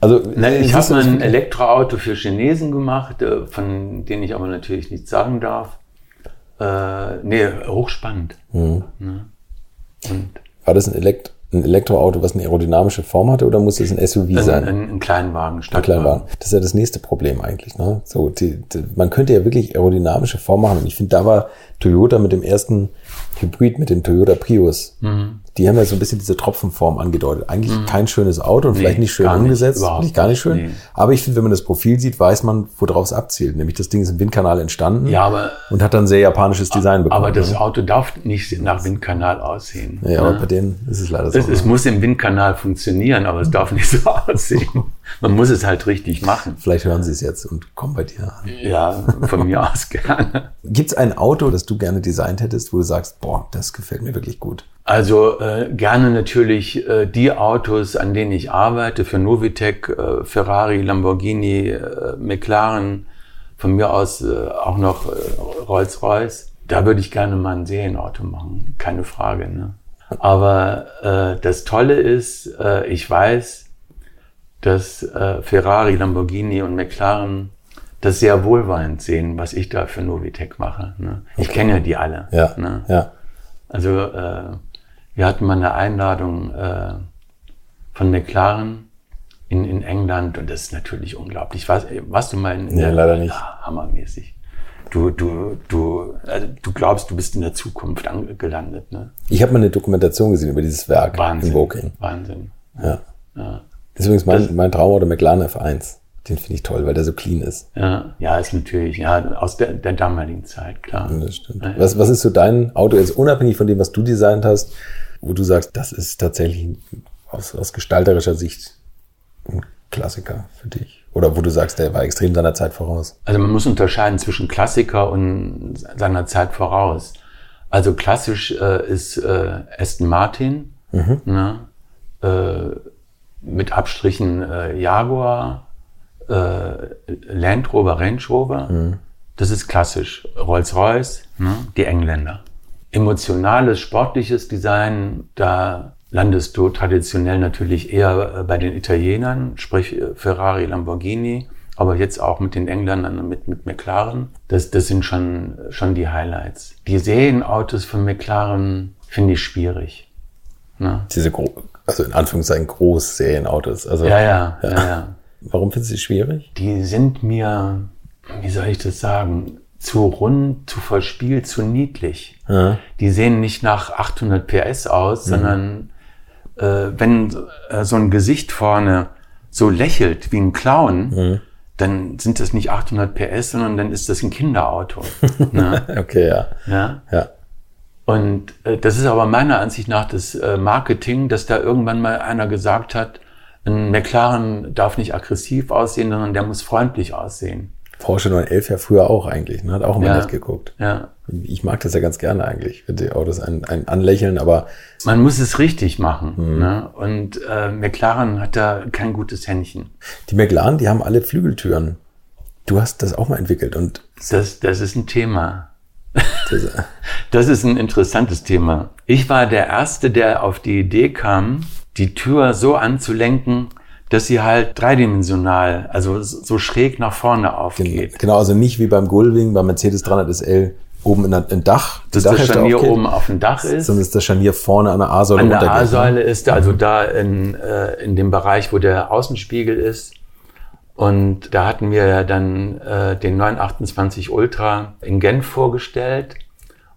B: Also,
A: Na, ich
B: siehst
A: habe mal ein Elektroauto für Chinesen gemacht, äh, von denen ich aber natürlich nichts sagen darf. Äh, nee, hochspannend.
B: Mhm.
A: Ne? Und
B: War das ein, Elekt ein Elektroauto, was eine aerodynamische Form hatte, oder muss das ein SUV
A: ein,
B: sein?
A: ein, ein Kleinwagen,
B: Ein
A: Stadtwagen.
B: Kleinwagen. Das ist ja das nächste Problem eigentlich. Ne? So, die, die, man könnte ja wirklich aerodynamische Form machen. Und ich finde, da war Toyota mit dem ersten Hybrid, mit dem Toyota Prius.
A: Mhm.
B: Die haben ja so ein bisschen diese Tropfenform angedeutet. Eigentlich kein schönes Auto und vielleicht nicht schön
A: gar nicht,
B: umgesetzt,
A: überhaupt
B: vielleicht gar nicht schön.
A: nicht. Nee.
B: Aber ich finde, wenn man das Profil sieht, weiß man, worauf es abzielt. Nämlich das Ding ist im Windkanal entstanden
A: Ja, aber,
B: und hat dann sehr japanisches Design bekommen.
A: aber das
B: ne?
A: Auto darf nicht nach Windkanal aussehen.
B: ja, aber
A: ne?
B: bei denen ist es leider so.
A: es, es
B: ne?
A: muss im Windkanal funktionieren, aber es darf nicht so aussehen. Man muss es halt richtig machen.
B: Vielleicht hören sie es jetzt und kommen bei dir an.
A: Ja, von mir aus gerne.
B: Gibt es ein Auto, das du gerne designt hättest, wo du sagst, boah, das gefällt mir wirklich gut?
A: Also äh, gerne natürlich äh, die Autos, an denen ich arbeite, für Novitec, äh, Ferrari, Lamborghini, äh, McLaren, von mir aus äh, auch noch äh, Rolls-Royce. Da würde ich gerne mal ein Serienauto machen, keine Frage. Ne? Aber das Tolle ist, ich weiß, dass Ferrari, Lamborghini und McLaren das sehr wohlwollend sehen, was ich da für Novitec mache. Ne? Ich kenne ja die alle.
B: Ja,
A: Ne?
B: ja.
A: Also äh, wir hatten mal eine Einladung äh, von McLaren in, in England und das ist natürlich unglaublich. Was, warst du mal in, in
B: Nee, leider nicht.
A: Ja, hammermäßig. Du, du, du, also du glaubst, du bist in der Zukunft angelandet, ne?
B: Ich habe mal eine Dokumentation gesehen über dieses Werk
A: Wahnsinn.
B: in Woking.
A: Wahnsinn.
B: Ja.
A: Ja.
B: Das ist übrigens mein, mein Traumauto McLaren F1. Den finde ich toll, weil der so clean ist.
A: Ja, ja, ist natürlich, ja, aus der, der damaligen Zeit, klar.
B: Das stimmt.
A: Ja, ja.
B: Was, was ist so dein Auto jetzt unabhängig von dem, was du designt hast, wo du sagst, das ist tatsächlich aus, aus gestalterischer Sicht ein Klassiker für dich? Oder wo du sagst, der war extrem seiner Zeit voraus?
A: Also man muss unterscheiden zwischen Klassiker und seiner Zeit voraus. Also klassisch äh, ist äh, Aston Martin, ne? äh, mit Abstrichen äh, Jaguar, äh, Land Rover, Range Rover. Das ist klassisch. Rolls-Royce, ne? die Engländer. Emotionales, sportliches Design, da landest du traditionell natürlich eher äh, bei den Italienern, sprich äh, Ferrari, Lamborghini, aber jetzt auch mit den Engländern, mit, mit McLaren. Das, das sind schon, schon die Highlights. Die Serienautos von McLaren finde ich schwierig. Ne?
B: Diese, also in Anführungszeichen Großserienautos. Also,
A: Ja, ja, ja, ja.
B: Warum findest du sie schwierig?
A: Die sind mir, wie soll ich das sagen, zu rund, zu verspielt, zu niedlich.
B: Ja.
A: Die sehen nicht nach 800 PS aus, sondern äh, wenn äh, so ein Gesicht vorne so lächelt wie ein Clown, dann sind das nicht 800 PS, sondern dann ist das ein Kinderauto. ne?
B: Okay, ja.
A: ja?
B: Ja.
A: Und äh, das ist aber meiner Ansicht nach das äh, Marketing, dass da irgendwann mal einer gesagt hat, ein McLaren darf nicht aggressiv aussehen, sondern der muss freundlich aussehen.
B: Porsche 911 ja früher auch eigentlich, ne? hat auch immer
A: Ja.
B: nett geguckt.
A: Ja.
B: Ich mag das ja ganz gerne eigentlich, wenn die Autos einen, einen anlächeln, aber
A: Man muss es richtig machen. Ne? Und äh, McLaren hat da kein gutes Händchen.
B: die McLaren, die haben alle Flügeltüren. Du hast das auch mal entwickelt und
A: Das, das ist ein Thema.
B: das,
A: Das ist ein interessantes Thema. Ich war der Erste, der auf die Idee kam, die Tür so anzulenken, dass sie halt dreidimensional, also so schräg nach vorne aufgeht.
B: genau, also nicht wie beim Gullwing, beim Mercedes 300 SL oben in im Dach,
A: Dass das Scharnier
B: aufgeht,
A: oben auf dem Dach ist.
B: sondern dass das Scharnier vorne an der A-Säule
A: An der
B: runtergeht. ne?
A: A-Säule ist da, also da in, äh, in dem Bereich, wo der Außenspiegel ist. Und da hatten wir ja dann äh, den 928 Ultra in Genf vorgestellt.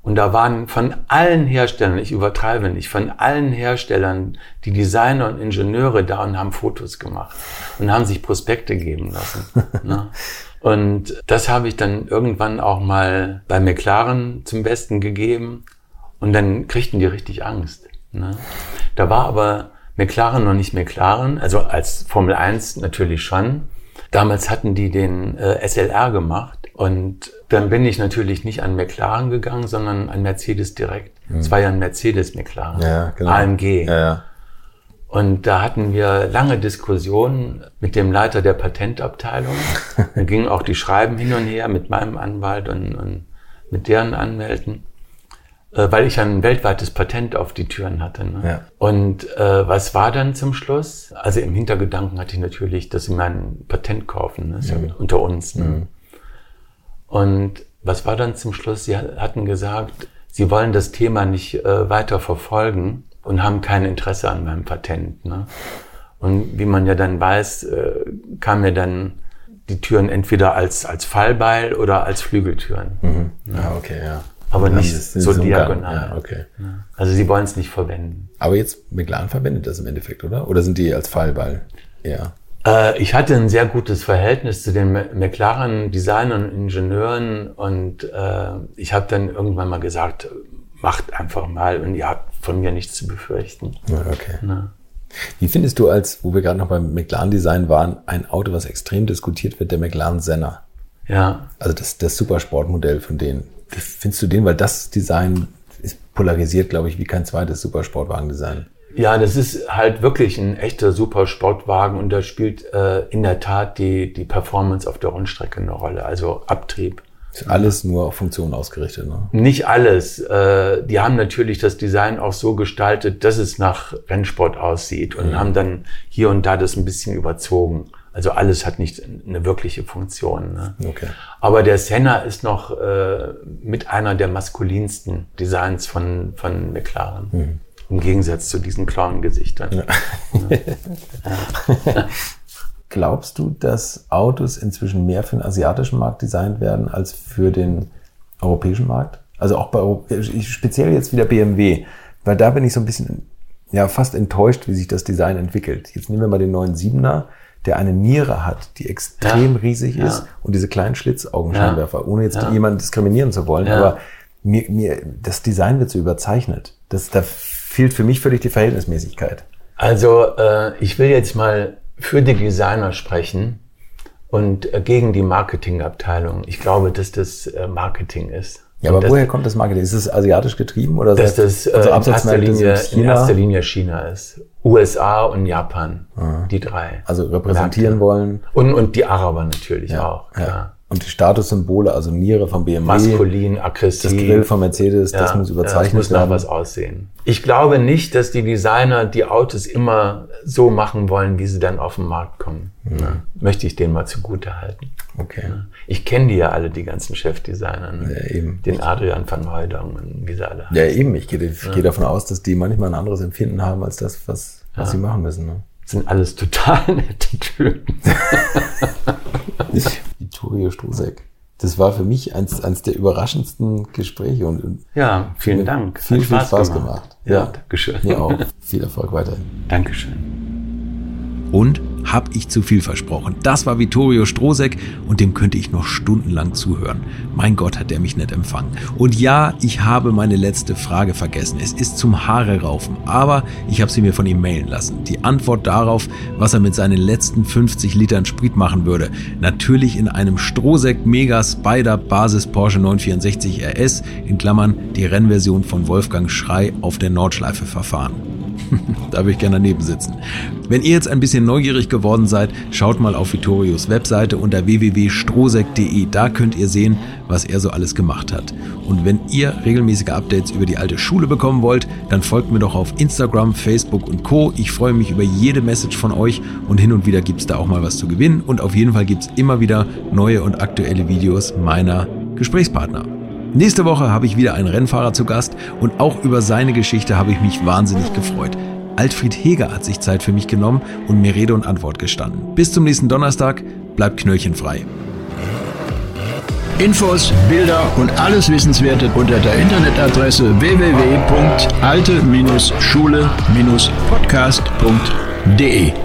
A: Und da waren von allen Herstellern, ich übertreibe nicht, von allen Herstellern die Designer und Ingenieure da und haben Fotos gemacht und haben sich Prospekte geben lassen. ne? Und das habe ich dann irgendwann auch mal bei McLaren zum Besten gegeben. Und dann kriegten die richtig Angst. Ne? Da war aber McLaren noch nicht McLaren, also als Formel 1 natürlich schon. Damals hatten die den äh, SLR gemacht und dann bin ich natürlich nicht an McLaren gegangen, sondern an Mercedes direkt. Es mhm. war ja ein Mercedes McLaren,
B: ja, genau.
A: AMG.
B: Ja, ja.
A: Und da hatten wir lange Diskussionen mit dem Leiter der Patentabteilung. da gingen auch die Schreiben hin und her mit meinem Anwalt und, und mit deren Anwälten, weil ich ein weltweites Patent auf die Türen hatte. Ne? Ja. Und äh, was war dann zum Schluss? Also im Hintergedanken hatte ich natürlich, dass sie mein Patent kaufen, ne? mhm. unter uns. Ne? Mhm. Und was war dann zum Schluss? Sie hatten gesagt, sie wollen das Thema nicht äh, weiter verfolgen und haben kein Interesse an meinem Patent. Ne? Und wie man ja dann weiß, äh, kam mir dann die Türen entweder als, als Fallbeil oder als Flügeltüren.
B: Mhm. Ja, ah, okay, ja.
A: Aber nicht so diagonal.
B: Ja, okay.
A: Also sie wollen es nicht verwenden.
B: Aber jetzt McLaren verwendet das im Endeffekt, oder? Oder sind die als Fallbeil eher?
A: Äh, ich hatte ein sehr gutes Verhältnis zu den McLaren-Designern und Ingenieuren und äh, ich habe dann irgendwann mal gesagt, macht einfach mal und ihr habt von mir nichts zu befürchten.
B: Ja, okay. Na. Wie findest du als, wo wir gerade noch beim McLaren-Design waren, ein Auto, was extrem diskutiert wird, der McLaren Senna?
A: Ja.
B: Also das, das Supersportmodell von denen. Wie findest du den? Weil das Design ist polarisiert, glaube ich, wie kein zweites Supersportwagen-Design.
A: Ja, das ist halt wirklich ein echter Supersportwagen und da spielt äh, in der Tat die, die Performance auf der Rundstrecke eine Rolle, also Abtrieb.
B: Ist alles nur auf Funktion ausgerichtet, ne?
A: Nicht alles. Äh, die haben natürlich das Design auch so gestaltet, dass es nach Rennsport aussieht und mhm. haben dann hier und da das ein bisschen überzogen. Also alles hat nicht eine wirkliche Funktion. Ne?
B: Okay.
A: Aber der Senna ist noch äh, mit einer der maskulinsten Designs von, von McLaren. Mhm. Im Gegensatz zu diesen Clown-Gesichtern. Ja.
B: ja. Glaubst du, dass Autos inzwischen mehr für den asiatischen Markt designt werden als für den europäischen Markt? Also auch bei speziell jetzt wieder BMW, weil da bin ich so ein bisschen ja fast enttäuscht, wie sich das Design entwickelt. Jetzt nehmen wir mal den neuen Siebener, der eine Niere hat, die extrem ja, riesig ist ja. und diese kleinen Schlitzaugenscheinwerfer, ohne jetzt jemanden diskriminieren zu wollen, aber mir, mir das Design wird so überzeichnet. Das da fehlt für mich völlig die Verhältnismäßigkeit.
A: Also äh, ich will jetzt mal für die Designer sprechen und äh, gegen die Marketingabteilung. Ich glaube, dass das äh, Marketing ist.
B: Ja, aber woher kommt das Marketing? Ist es asiatisch getrieben oder
A: dass das äh, also in, erster Linie, in erster Linie China ist? USA und Japan, Aha. die drei.
B: Also repräsentieren Märkte. wollen.
A: Und, und die Araber natürlich
B: ja,
A: auch.
B: Klar. Und die Statussymbole, also Niere von BMW.
A: Maskulin, aggressiv.
B: Das Grill von Mercedes, ja, das muss überzeichnet
A: ja, das muss werden. was aussehen. Ich glaube nicht, dass die Designer die Autos immer so machen wollen, wie sie dann auf den Markt kommen. Ja, möchte ich denen mal zugute halten.
B: Okay.
A: Ich kenne die ja alle, die ganzen Chefdesigner.
B: Ne? Ja, eben.
A: Den Adrian van Hooydonk und wie sie alle
B: heißen. Ja, eben. Ich gehe, ich gehe davon aus, dass die manchmal ein anderes Empfinden haben, als das, was, was sie machen müssen. Ne?
A: Sind alles total nette Typen.
B: Vittorio Strusek. Das war für mich eins, eins der überraschendsten Gespräche und, und
A: ja, vielen Dank.
B: Viel, viel Spaß, Spaß gemacht. gemacht.
A: Ja, ja, Dankeschön.
B: Mir auch. Viel Erfolg weiterhin.
A: Dankeschön.
C: Und habe ich zu viel versprochen. Das war Vittorio Strosek und dem könnte ich noch stundenlang zuhören. Mein Gott, hat der mich nicht empfangen. Und ja, ich habe meine letzte Frage vergessen. Es ist zum Haare raufen, aber ich habe sie mir von ihm mailen lassen. Die Antwort darauf, was er mit seinen letzten 50 Litern Sprit machen würde. Natürlich in einem Strosek Mega Spider Basis Porsche 964 RS, in Klammern die Rennversion von Wolfgang Schrei auf der Nordschleife verfahren. da würde ich gerne daneben sitzen. Wenn ihr jetzt ein bisschen neugierig geworden seid, schaut mal auf Vittorios Webseite unter www.strosek.de. Da könnt ihr sehen, was er so alles gemacht hat. Und wenn ihr regelmäßige Updates über die alte Schule bekommen wollt, dann folgt mir doch auf Instagram, Facebook und Co. Ich freue mich über jede Message von euch und hin und wieder gibt es da auch mal was zu gewinnen. Und auf jeden Fall gibt es immer wieder neue und aktuelle Videos meiner Gesprächspartner. Nächste Woche habe ich wieder einen Rennfahrer zu Gast und auch über seine Geschichte habe ich mich wahnsinnig gefreut. Altfried Heger hat sich Zeit für mich genommen und mir Rede und Antwort gestanden. Bis zum nächsten Donnerstag, bleibt knöllchenfrei. Infos, Bilder und alles Wissenswerte unter der Internetadresse www.alte-schule-podcast.de.